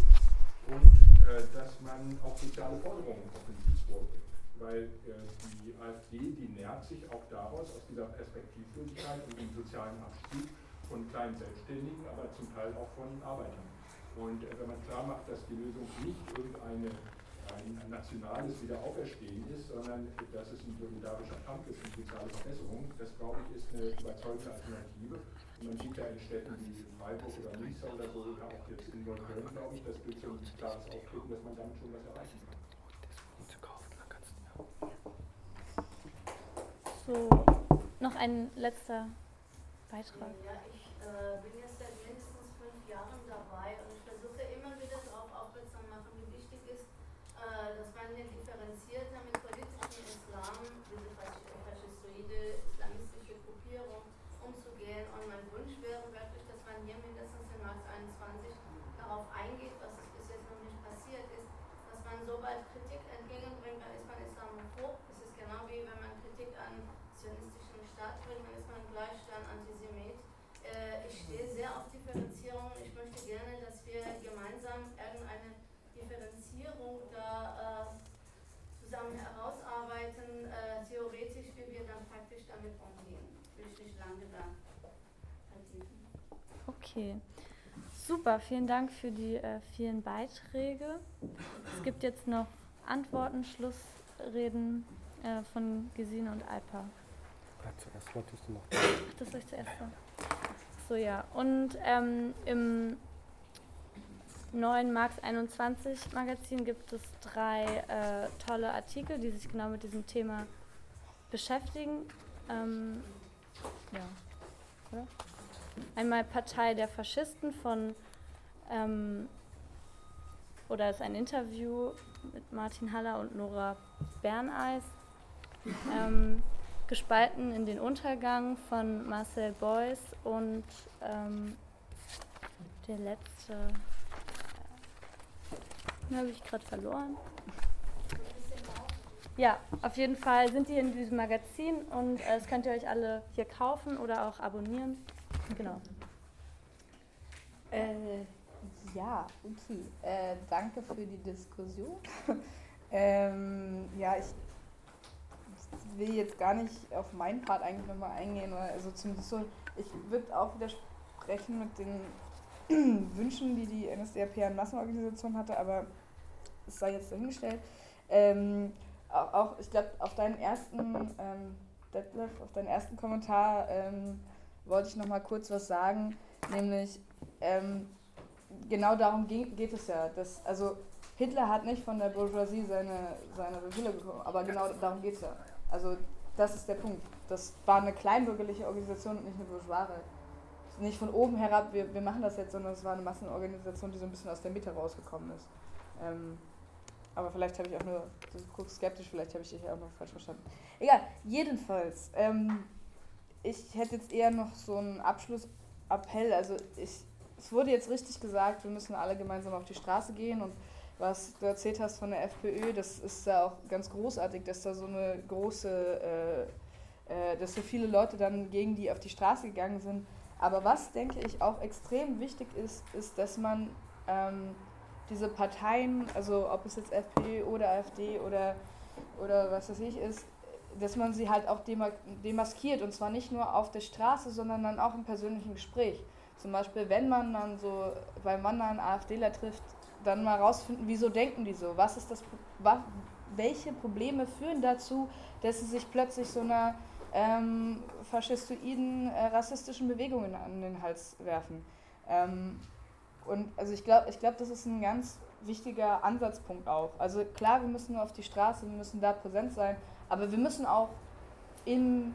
Speaker 6: und äh, dass man auch soziale Forderungen offensiv vorbringt weil äh, die AfD, die nährt sich auch daraus, aus dieser Perspektivlosigkeit und dem sozialen Abstieg von kleinen Selbstständigen, aber zum Teil auch von Arbeitern. Und äh, wenn man klar macht, dass die Lösung nicht irgendeine ein nationales Wiederauferstehen ist, sondern dass es ein solidarischer Kampf ist, eine soziale Verbesserung, das glaube ich ist eine überzeugende Alternative. Und man sieht ja in Städten wie Freiburg oder Münster oder so, oder auch jetzt in Neukölln, glaube ich, dass durch so ein klares Auftreten, dass man damit schon was erreichen kann.
Speaker 1: So, noch ein letzter Beitrag.
Speaker 9: Ja, ich äh, bin jetzt seit mindestens fünf Jahren dabei und ich versuche immer wieder darauf aufmerksam machen, wie wichtig ist, äh, dass man hier differenzierter mit politischem Islam, diese faschistoide islamistische Gruppierung umzugehen. Und mein Wunsch wäre wirklich, dass man hier mindestens in Marx 21 darauf eingeht, was es bis jetzt noch nicht passiert ist, dass man so weit Kritik entgegenbringt, dann ist man islamophob. Es ist genau wie wenn man Kritik an zionistischen Staat bringt, dann ist man gleich dann Antisemit. Äh, ich stehe sehr auf Differenzierung. Ich möchte gerne, dass wir gemeinsam irgendeine Differenzierung da äh, zusammen herausarbeiten, äh, theoretisch, wie wir dann praktisch damit umgehen. Will ich nicht lange da vertiefen.
Speaker 1: Okay. Super, vielen Dank für die äh, vielen Beiträge. Es gibt jetzt noch Antworten, Schlussreden äh, von Gesine und Alpa.
Speaker 2: Zuerst wolltest du noch.
Speaker 1: Ach, das soll ich zuerst sagen. So, ja. Und ähm, im neuen Marx 21 Magazin gibt es drei äh, tolle Artikel, die sich genau mit diesem Thema beschäftigen. Ähm, ja, oder? Einmal Partei der Faschisten von, ähm, oder ist ein Interview mit Martin Haller und Nora Berneis. Ähm, gespalten in den Untergang von Marcel Beuys und ähm, der letzte, den habe ich gerade verloren. Ja, auf jeden Fall sind die in diesem Magazin und äh, das könnt ihr euch alle hier kaufen oder auch abonnieren. Genau.
Speaker 3: Äh, ja, okay. Äh, danke für die Diskussion. ähm, ja, ich will jetzt gar nicht auf meinen Part eigentlich nochmal eingehen. Also zumindest so, ich würde auch widersprechen mit den Wünschen, die die NSDAP an Massenorganisation hatte, aber es sei jetzt dahingestellt. Ähm, auch, ich glaube, auf deinen ersten ähm, Detlef, auf deinen ersten Kommentar ähm, wollte ich noch mal kurz was sagen, nämlich ähm, genau darum ging, geht es ja. Dass, also Hitler hat nicht von der Bourgeoisie seine, seine Befehle bekommen, aber genau darum geht es ja. Also das ist der Punkt. Das war eine kleinbürgerliche Organisation und nicht eine bourgeoise. Nicht von oben herab, wir, wir machen das jetzt, sondern es war eine Massenorganisation, die so ein bisschen aus der Mitte rausgekommen ist. Ähm, aber vielleicht habe ich auch nur, du guckst skeptisch, vielleicht habe ich dich auch noch falsch verstanden. Egal, jedenfalls, ähm, ich hätte jetzt eher noch so einen Abschlussappell. Also ich, es wurde jetzt richtig gesagt, wir müssen alle gemeinsam auf die Straße gehen und was du erzählt hast von der FPÖ, das ist ja auch ganz großartig, dass da so eine große, äh, äh, dass so viele Leute dann gegen die auf die Straße gegangen sind. Aber was, denke ich, auch extrem wichtig ist, ist, dass man ähm, diese Parteien, also ob es jetzt FPÖ oder AfD oder, oder was weiß ich ist, dass man sie halt auch demaskiert und zwar nicht nur auf der Straße, sondern dann auch im persönlichen Gespräch. Zum Beispiel, wenn man dann so beim Wandern AfDler trifft, dann mal rausfinden, wieso denken die so? Was ist das, welche Probleme führen dazu, dass sie sich plötzlich so einer ähm, faschistoiden, äh, rassistischen Bewegung an den Hals werfen? Ähm, und also ich glaube, ich glaub, das ist ein ganz wichtiger Ansatzpunkt auch. Also klar, wir müssen nur auf die Straße, wir müssen da präsent sein, aber wir müssen auch im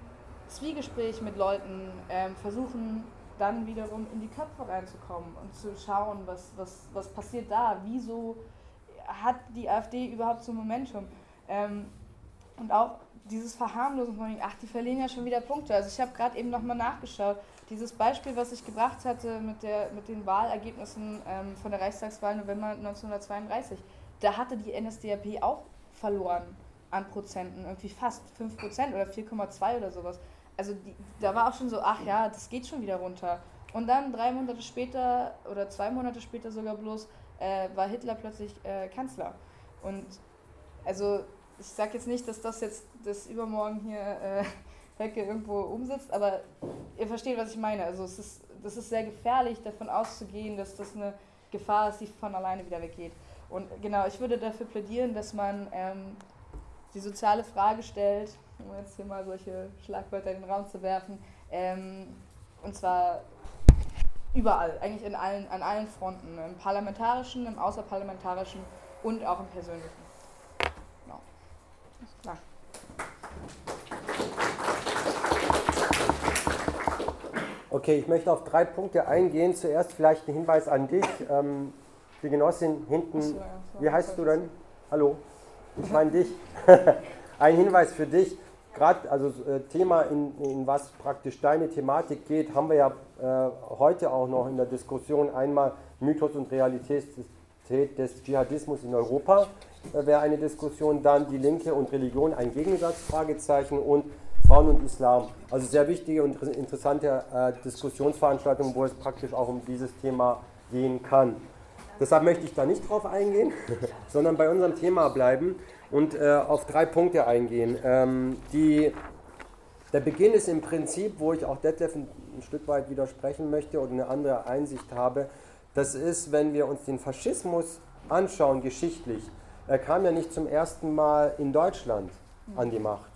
Speaker 3: Zwiegespräch mit Leuten ähm, versuchen, dann wiederum in die Köpfe reinzukommen und zu schauen, was, was, was passiert da, wieso hat die AfD überhaupt so Momentum. Ähm, und auch dieses Verharmlosen von, ach, die verlieren ja schon wieder Punkte. Also ich habe gerade eben nochmal nachgeschaut, dieses Beispiel, was ich gebracht hatte mit, der, mit den Wahlergebnissen ähm, von der Reichstagswahl November 1932, da hatte die NSDAP auch verloren an Prozenten, irgendwie fast 5% oder 4,2 oder sowas also die, da war auch schon so, ach ja, das geht schon wieder runter. Und dann drei Monate später oder zwei Monate später sogar bloß äh, war Hitler plötzlich äh, Kanzler. Und also ich sage jetzt nicht, dass das jetzt das übermorgen hier äh, Hecke irgendwo umsetzt, aber ihr versteht, was ich meine. Also es ist, das ist sehr gefährlich, davon auszugehen, dass das eine Gefahr ist, die von alleine wieder weggeht. Und genau, ich würde dafür plädieren, dass man ähm, die soziale Frage stellt, um jetzt hier mal solche Schlagwörter in den Raum zu werfen. Ähm, und zwar überall, eigentlich in allen, an allen Fronten, im parlamentarischen, im außerparlamentarischen und auch im persönlichen. Genau. Klar.
Speaker 2: Okay, ich möchte auf drei Punkte eingehen. Zuerst vielleicht ein Hinweis an dich. Ähm, die Genossin hinten, wie heißt du denn? Hallo, ich meine dich. ein Hinweis für dich gerade also äh, Thema, in, in, was praktisch deine Thematik geht, haben wir ja äh, heute auch noch in der Diskussion einmal Mythos und Realität des, Dschihadismus in Europa äh, wäre eine Diskussion, dann die Linke und Religion, ein Gegensatz, Fragezeichen und Frauen und Islam. Also sehr wichtige und interessante äh, Diskussionsveranstaltungen, wo es praktisch auch um dieses Thema gehen kann. Deshalb möchte ich da nicht drauf eingehen, sondern bei unserem Thema bleiben und äh, auf drei Punkte eingehen. Ähm, die, der Beginn ist im Prinzip, wo ich auch Detlef ein, ein Stück weit widersprechen möchte oder eine andere Einsicht habe, das ist, wenn wir uns den Faschismus anschauen, geschichtlich. Er kam ja nicht zum ersten Mal in Deutschland an die Macht.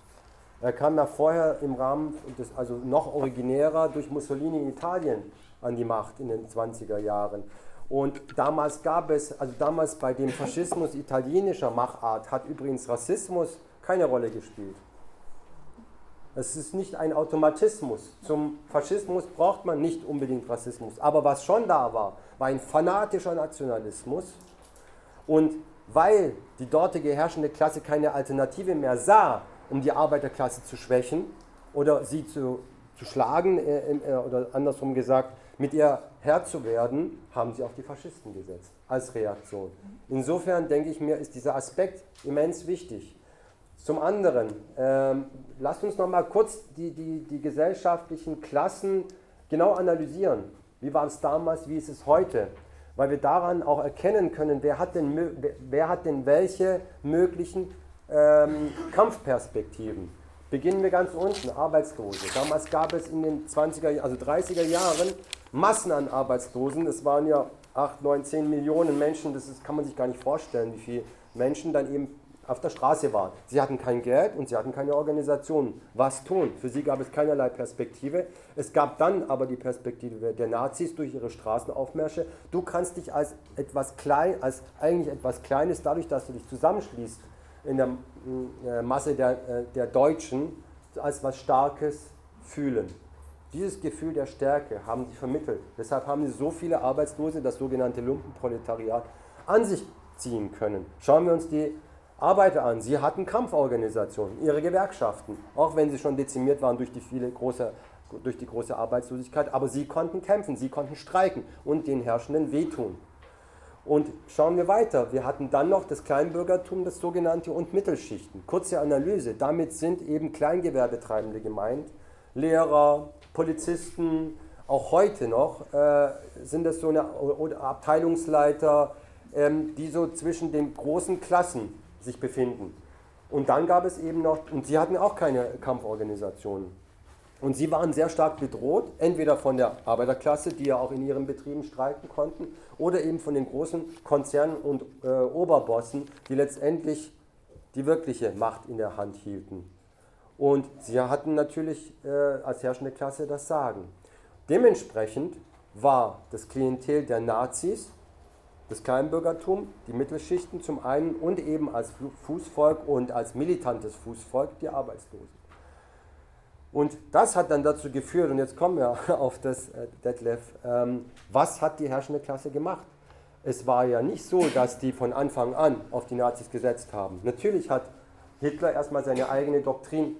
Speaker 2: Er kam ja vorher im Rahmen, des, also noch originärer, durch Mussolini in Italien an die Macht in den 20er Jahren. Und damals gab es, also damals bei dem Faschismus italienischer Machart hat übrigens Rassismus keine Rolle gespielt. Es ist nicht ein Automatismus. Zum Faschismus braucht man nicht unbedingt Rassismus. Aber was schon da war, war ein fanatischer Nationalismus. Und weil die dortige herrschende Klasse keine Alternative mehr sah, um die Arbeiterklasse zu schwächen oder sie zu, zu schlagen, äh, äh, oder andersrum gesagt, mit ihr Herr zu werden, haben sie auf die Faschisten gesetzt als Reaktion. Insofern denke ich mir, ist dieser Aspekt immens wichtig. Zum anderen, ähm, lasst uns noch mal kurz die, die, die gesellschaftlichen Klassen genau analysieren. Wie war es damals, wie ist es heute? Weil wir daran auch erkennen können, wer hat denn, wer hat denn welche möglichen ähm, Kampfperspektiven. Beginnen wir ganz unten, Arbeitslose. Damals gab es in den 20er, also 30er Jahren Massen an Arbeitslosen. Es waren ja 8, 9, 10 Millionen Menschen, das ist, kann man sich gar nicht vorstellen, wie viele Menschen dann eben auf der Straße waren. Sie hatten kein Geld und sie hatten keine Organisation. Was tun? Für sie gab es keinerlei Perspektive. Es gab dann aber die Perspektive der Nazis durch ihre Straßenaufmärsche. Du kannst dich als etwas klein, als eigentlich etwas Kleines, dadurch, dass du dich zusammenschließt in der äh, Masse der, äh, der Deutschen, als was Starkes fühlen. Dieses Gefühl der Stärke haben sie vermittelt. Deshalb haben sie so viele Arbeitslose, das sogenannte Lumpenproletariat, an sich ziehen können. Schauen wir uns die Arbeiter an. Sie hatten Kampforganisationen, ihre Gewerkschaften, auch wenn sie schon dezimiert waren durch die, viele große, durch die große Arbeitslosigkeit. Aber sie konnten kämpfen, sie konnten streiken und den Herrschenden wehtun. Und schauen wir weiter. Wir hatten dann noch das Kleinbürgertum, das sogenannte und Mittelschichten. Kurze Analyse. Damit sind eben Kleingewerbetreibende gemeint. Lehrer, Polizisten, auch heute noch äh, sind das so eine Abteilungsleiter, ähm, die so zwischen den großen Klassen sich befinden. Und dann gab es eben noch, und sie hatten auch keine Kampforganisationen. Und sie waren sehr stark bedroht, entweder von der Arbeiterklasse, die ja auch in ihren Betrieben streiken konnten, oder eben von den großen Konzernen und äh, Oberbossen, die letztendlich die wirkliche Macht in der Hand hielten. Und sie hatten natürlich äh, als herrschende Klasse das Sagen. Dementsprechend war das Klientel der Nazis das Kleinbürgertum, die Mittelschichten zum einen und eben als Fußvolk und als militantes Fußvolk die Arbeitslosen. Und das hat dann dazu geführt, und jetzt kommen wir auf das äh, Detlef, ähm, was hat die herrschende Klasse gemacht? Es war ja nicht so, dass die von Anfang an auf die Nazis gesetzt haben. Natürlich hat Hitler erstmal seine eigene Doktrin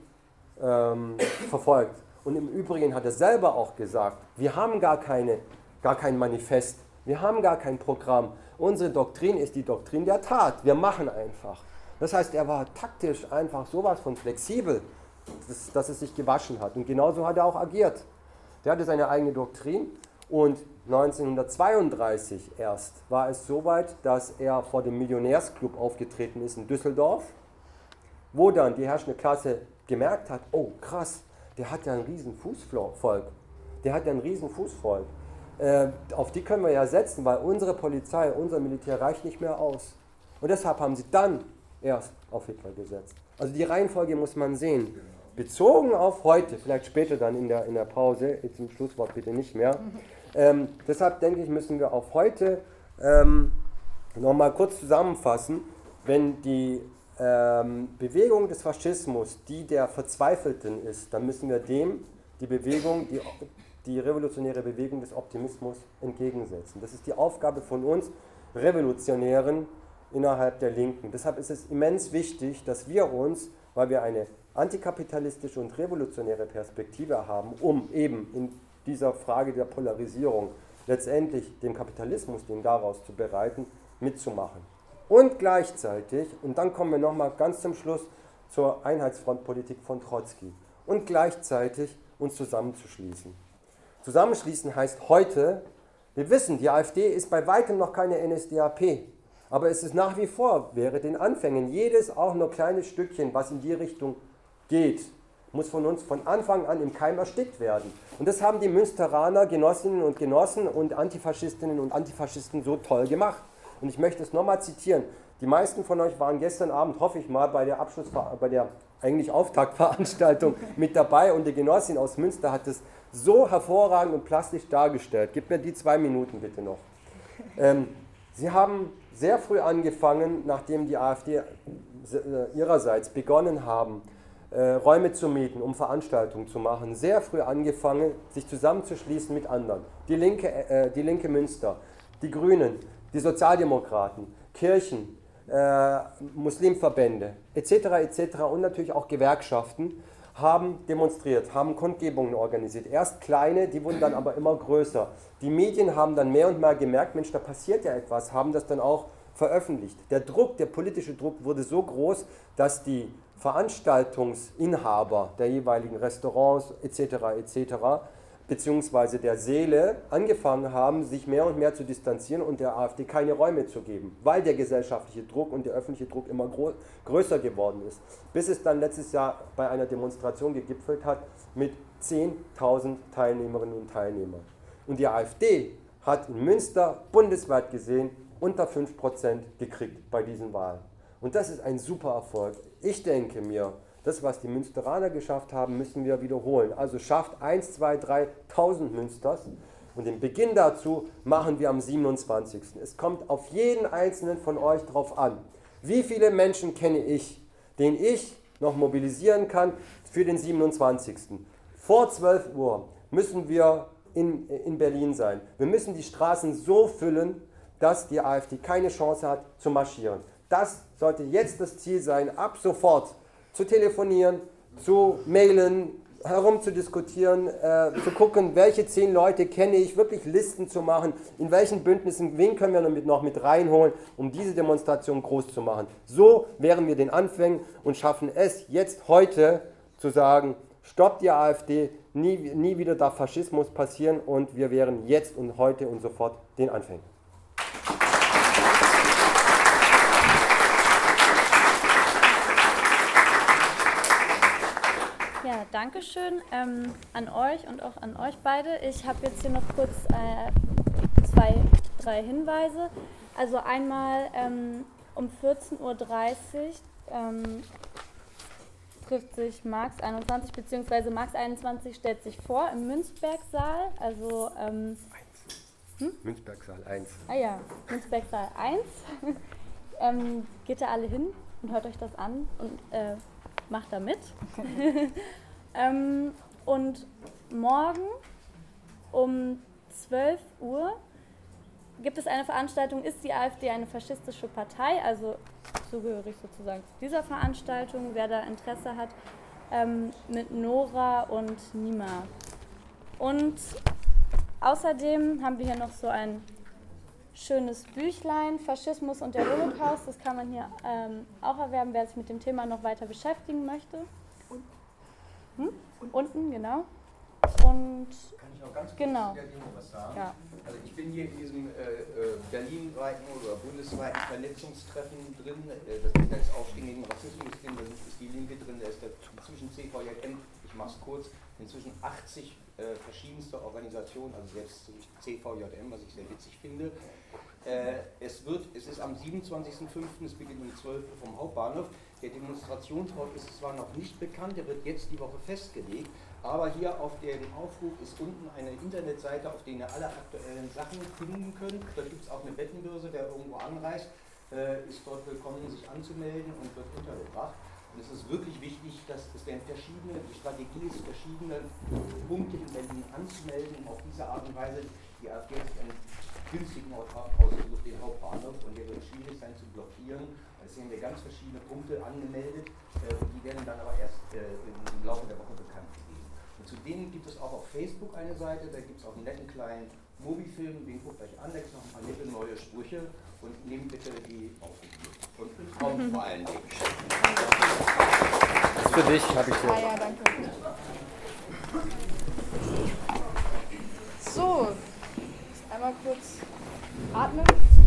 Speaker 2: ähm, verfolgt. Und im Übrigen hat er selber auch gesagt, wir haben gar, keine, gar kein Manifest, wir haben gar kein Programm. Unsere Doktrin ist die Doktrin der Tat. Wir machen einfach. Das heißt, er war taktisch einfach sowas von flexibel dass, dass es sich gewaschen hat. Und genauso hat er auch agiert. Der hatte seine eigene Doktrin und 1932 erst war es soweit, dass er vor dem Millionärsclub aufgetreten ist in Düsseldorf, wo dann die herrschende Klasse gemerkt hat, oh krass, der hat ja ein riesen Fußvolk. Der hat ja ein riesen Fußvolk. Äh, auf die können wir ja setzen, weil unsere Polizei, unser Militär reicht nicht mehr aus. Und deshalb haben sie dann erst auf Hitler gesetzt. Also die Reihenfolge muss man sehen bezogen auf heute, vielleicht später dann in der, in der Pause, jetzt im Schlusswort bitte nicht mehr. Ähm, deshalb denke ich, müssen wir auf heute ähm, nochmal kurz zusammenfassen, wenn die ähm, Bewegung des Faschismus die der Verzweifelten ist, dann müssen wir dem die Bewegung, die, die revolutionäre Bewegung des Optimismus entgegensetzen. Das ist die Aufgabe von uns Revolutionären innerhalb der Linken. Deshalb ist es immens wichtig, dass wir uns, weil wir eine antikapitalistische und revolutionäre Perspektive haben, um eben in dieser Frage der Polarisierung letztendlich dem Kapitalismus, den daraus zu bereiten, mitzumachen. Und gleichzeitig, und dann kommen wir nochmal ganz zum Schluss zur Einheitsfrontpolitik von Trotzki, und gleichzeitig uns zusammenzuschließen. Zusammenschließen heißt heute, wir wissen, die AfD ist bei weitem noch keine NSDAP, aber es ist nach wie vor, wäre den Anfängen, jedes auch nur kleines Stückchen, was in die Richtung geht, muss von uns von Anfang an im Keim erstickt werden. Und das haben die Münsteraner Genossinnen und Genossen und Antifaschistinnen und Antifaschisten so toll gemacht. Und ich möchte es nochmal zitieren. Die meisten von euch waren gestern Abend, hoffe ich mal, bei der Abschluss, bei der eigentlich Auftaktveranstaltung mit dabei und die Genossin aus Münster hat es so hervorragend und plastisch dargestellt. Gib mir die zwei Minuten bitte noch. Ähm, sie haben sehr früh angefangen, nachdem die AfD äh, ihrerseits begonnen haben, äh, Räume zu mieten, um Veranstaltungen zu machen, sehr früh angefangen, sich zusammenzuschließen mit anderen. Die Linke, äh, die Linke Münster, die Grünen, die Sozialdemokraten, Kirchen, äh, Muslimverbände etc. etc. und natürlich auch Gewerkschaften haben demonstriert, haben Kundgebungen organisiert. Erst kleine, die wurden dann aber immer größer. Die Medien haben dann mehr und mehr gemerkt, Mensch, da passiert ja etwas, haben das dann auch veröffentlicht. Der Druck, der politische Druck wurde so groß, dass die Veranstaltungsinhaber der jeweiligen Restaurants etc. etc. beziehungsweise der Seele angefangen haben, sich mehr und mehr zu distanzieren und der AfD keine Räume zu geben, weil der gesellschaftliche Druck und der öffentliche Druck immer größer geworden ist, bis es dann letztes Jahr bei einer Demonstration gegipfelt hat mit 10.000 Teilnehmerinnen und Teilnehmern. Und die AfD hat in Münster bundesweit gesehen unter 5% gekriegt bei diesen Wahlen. Und das ist ein super Erfolg. Ich denke mir, das, was die Münsteraner geschafft haben, müssen wir wiederholen. Also schafft 1, 2, 3, 1000 Münsters. Und den Beginn dazu machen wir am 27. Es kommt auf jeden einzelnen von euch drauf an. Wie viele Menschen kenne ich, den ich noch mobilisieren kann für den 27. Vor 12 Uhr müssen wir in, in Berlin sein. Wir müssen die Straßen so füllen, dass die AfD keine Chance hat zu marschieren. Das sollte jetzt das Ziel sein, ab sofort zu telefonieren, zu mailen, herumzudiskutieren, äh, zu gucken, welche zehn Leute kenne ich, wirklich Listen zu machen, in welchen Bündnissen, wen können wir noch mit, noch mit reinholen, um diese Demonstration groß zu machen. So wären wir den Anfängen und schaffen es jetzt heute zu sagen, stoppt die AfD, nie, nie wieder darf Faschismus passieren und wir wären jetzt und heute und sofort den Anfängen.
Speaker 1: Ja, danke schön ähm, an euch und auch an euch beide. Ich habe jetzt hier noch kurz äh, zwei, drei Hinweise. Also einmal ähm, um 14.30 Uhr ähm, trifft sich Marx 21 bzw. Marx 21 stellt sich vor im Münzbergsaal. Also ähm,
Speaker 2: hm? Münzbergsaal 1.
Speaker 1: Ah ja, Münzbergsaal 1. ähm, geht da alle hin und hört euch das an und äh, macht da mit. ähm, und morgen um 12 Uhr gibt es eine Veranstaltung, ist die AfD eine faschistische Partei? Also zugehörig sozusagen zu dieser Veranstaltung, wer da Interesse hat, ähm, mit Nora und Nima. Und außerdem haben wir hier noch so ein schönes Büchlein, Faschismus und der Holocaust. Das kann man hier ähm, auch erwerben, wer sich mit dem Thema noch weiter beschäftigen möchte. Hm? Unten, genau. Und
Speaker 7: Kann ich noch ganz kurz
Speaker 1: genau.
Speaker 7: zu was sagen?
Speaker 1: Ja.
Speaker 7: Also ich bin hier in diesem äh, äh, berlinweiten oder bundesweiten Vernetzungstreffen drin. Äh, das ist Netzaufstehen gegen Rassismus drin, da ist die Linke drin, da ist der zwischen CVJM, ich mache es kurz, inzwischen 80 äh, verschiedenste Organisationen, also selbst CVJM, was ich sehr witzig finde. Äh, es, wird, es ist am 27.05., es beginnt um 12 Uhr vom Hauptbahnhof. Der Demonstrationsort ist zwar noch nicht bekannt, der wird jetzt die Woche festgelegt, aber hier auf dem Aufruf ist unten eine Internetseite, auf der ihr alle aktuellen Sachen finden könnt. Da gibt es auch eine Wettenbörse, wer irgendwo anreist, äh, ist dort willkommen, sich anzumelden und wird untergebracht. Und es ist wirklich wichtig, dass es werden verschiedene, die Strategie ist, verschiedene Punkte in Berlin anzumelden, um auf diese Art und Weise die AfD einen günstigen Ort ausgesucht, den Hauptbahnhof, und der wird schwierig sein zu blockieren. Es sind ja ganz verschiedene Punkte angemeldet äh, und die werden dann aber erst äh, im Laufe der Woche bekannt gegeben. Und zu denen gibt es auch auf Facebook eine Seite, da gibt es auch einen netten kleinen Mobifilm, den guckt euch an, da gibt es noch ein paar nette neue Sprüche und nehmt bitte die auf. Und kommt vor allen Dingen.
Speaker 2: Das ist für dich, habe ich hier.
Speaker 3: Ah ja, danke. So, einmal kurz atmen.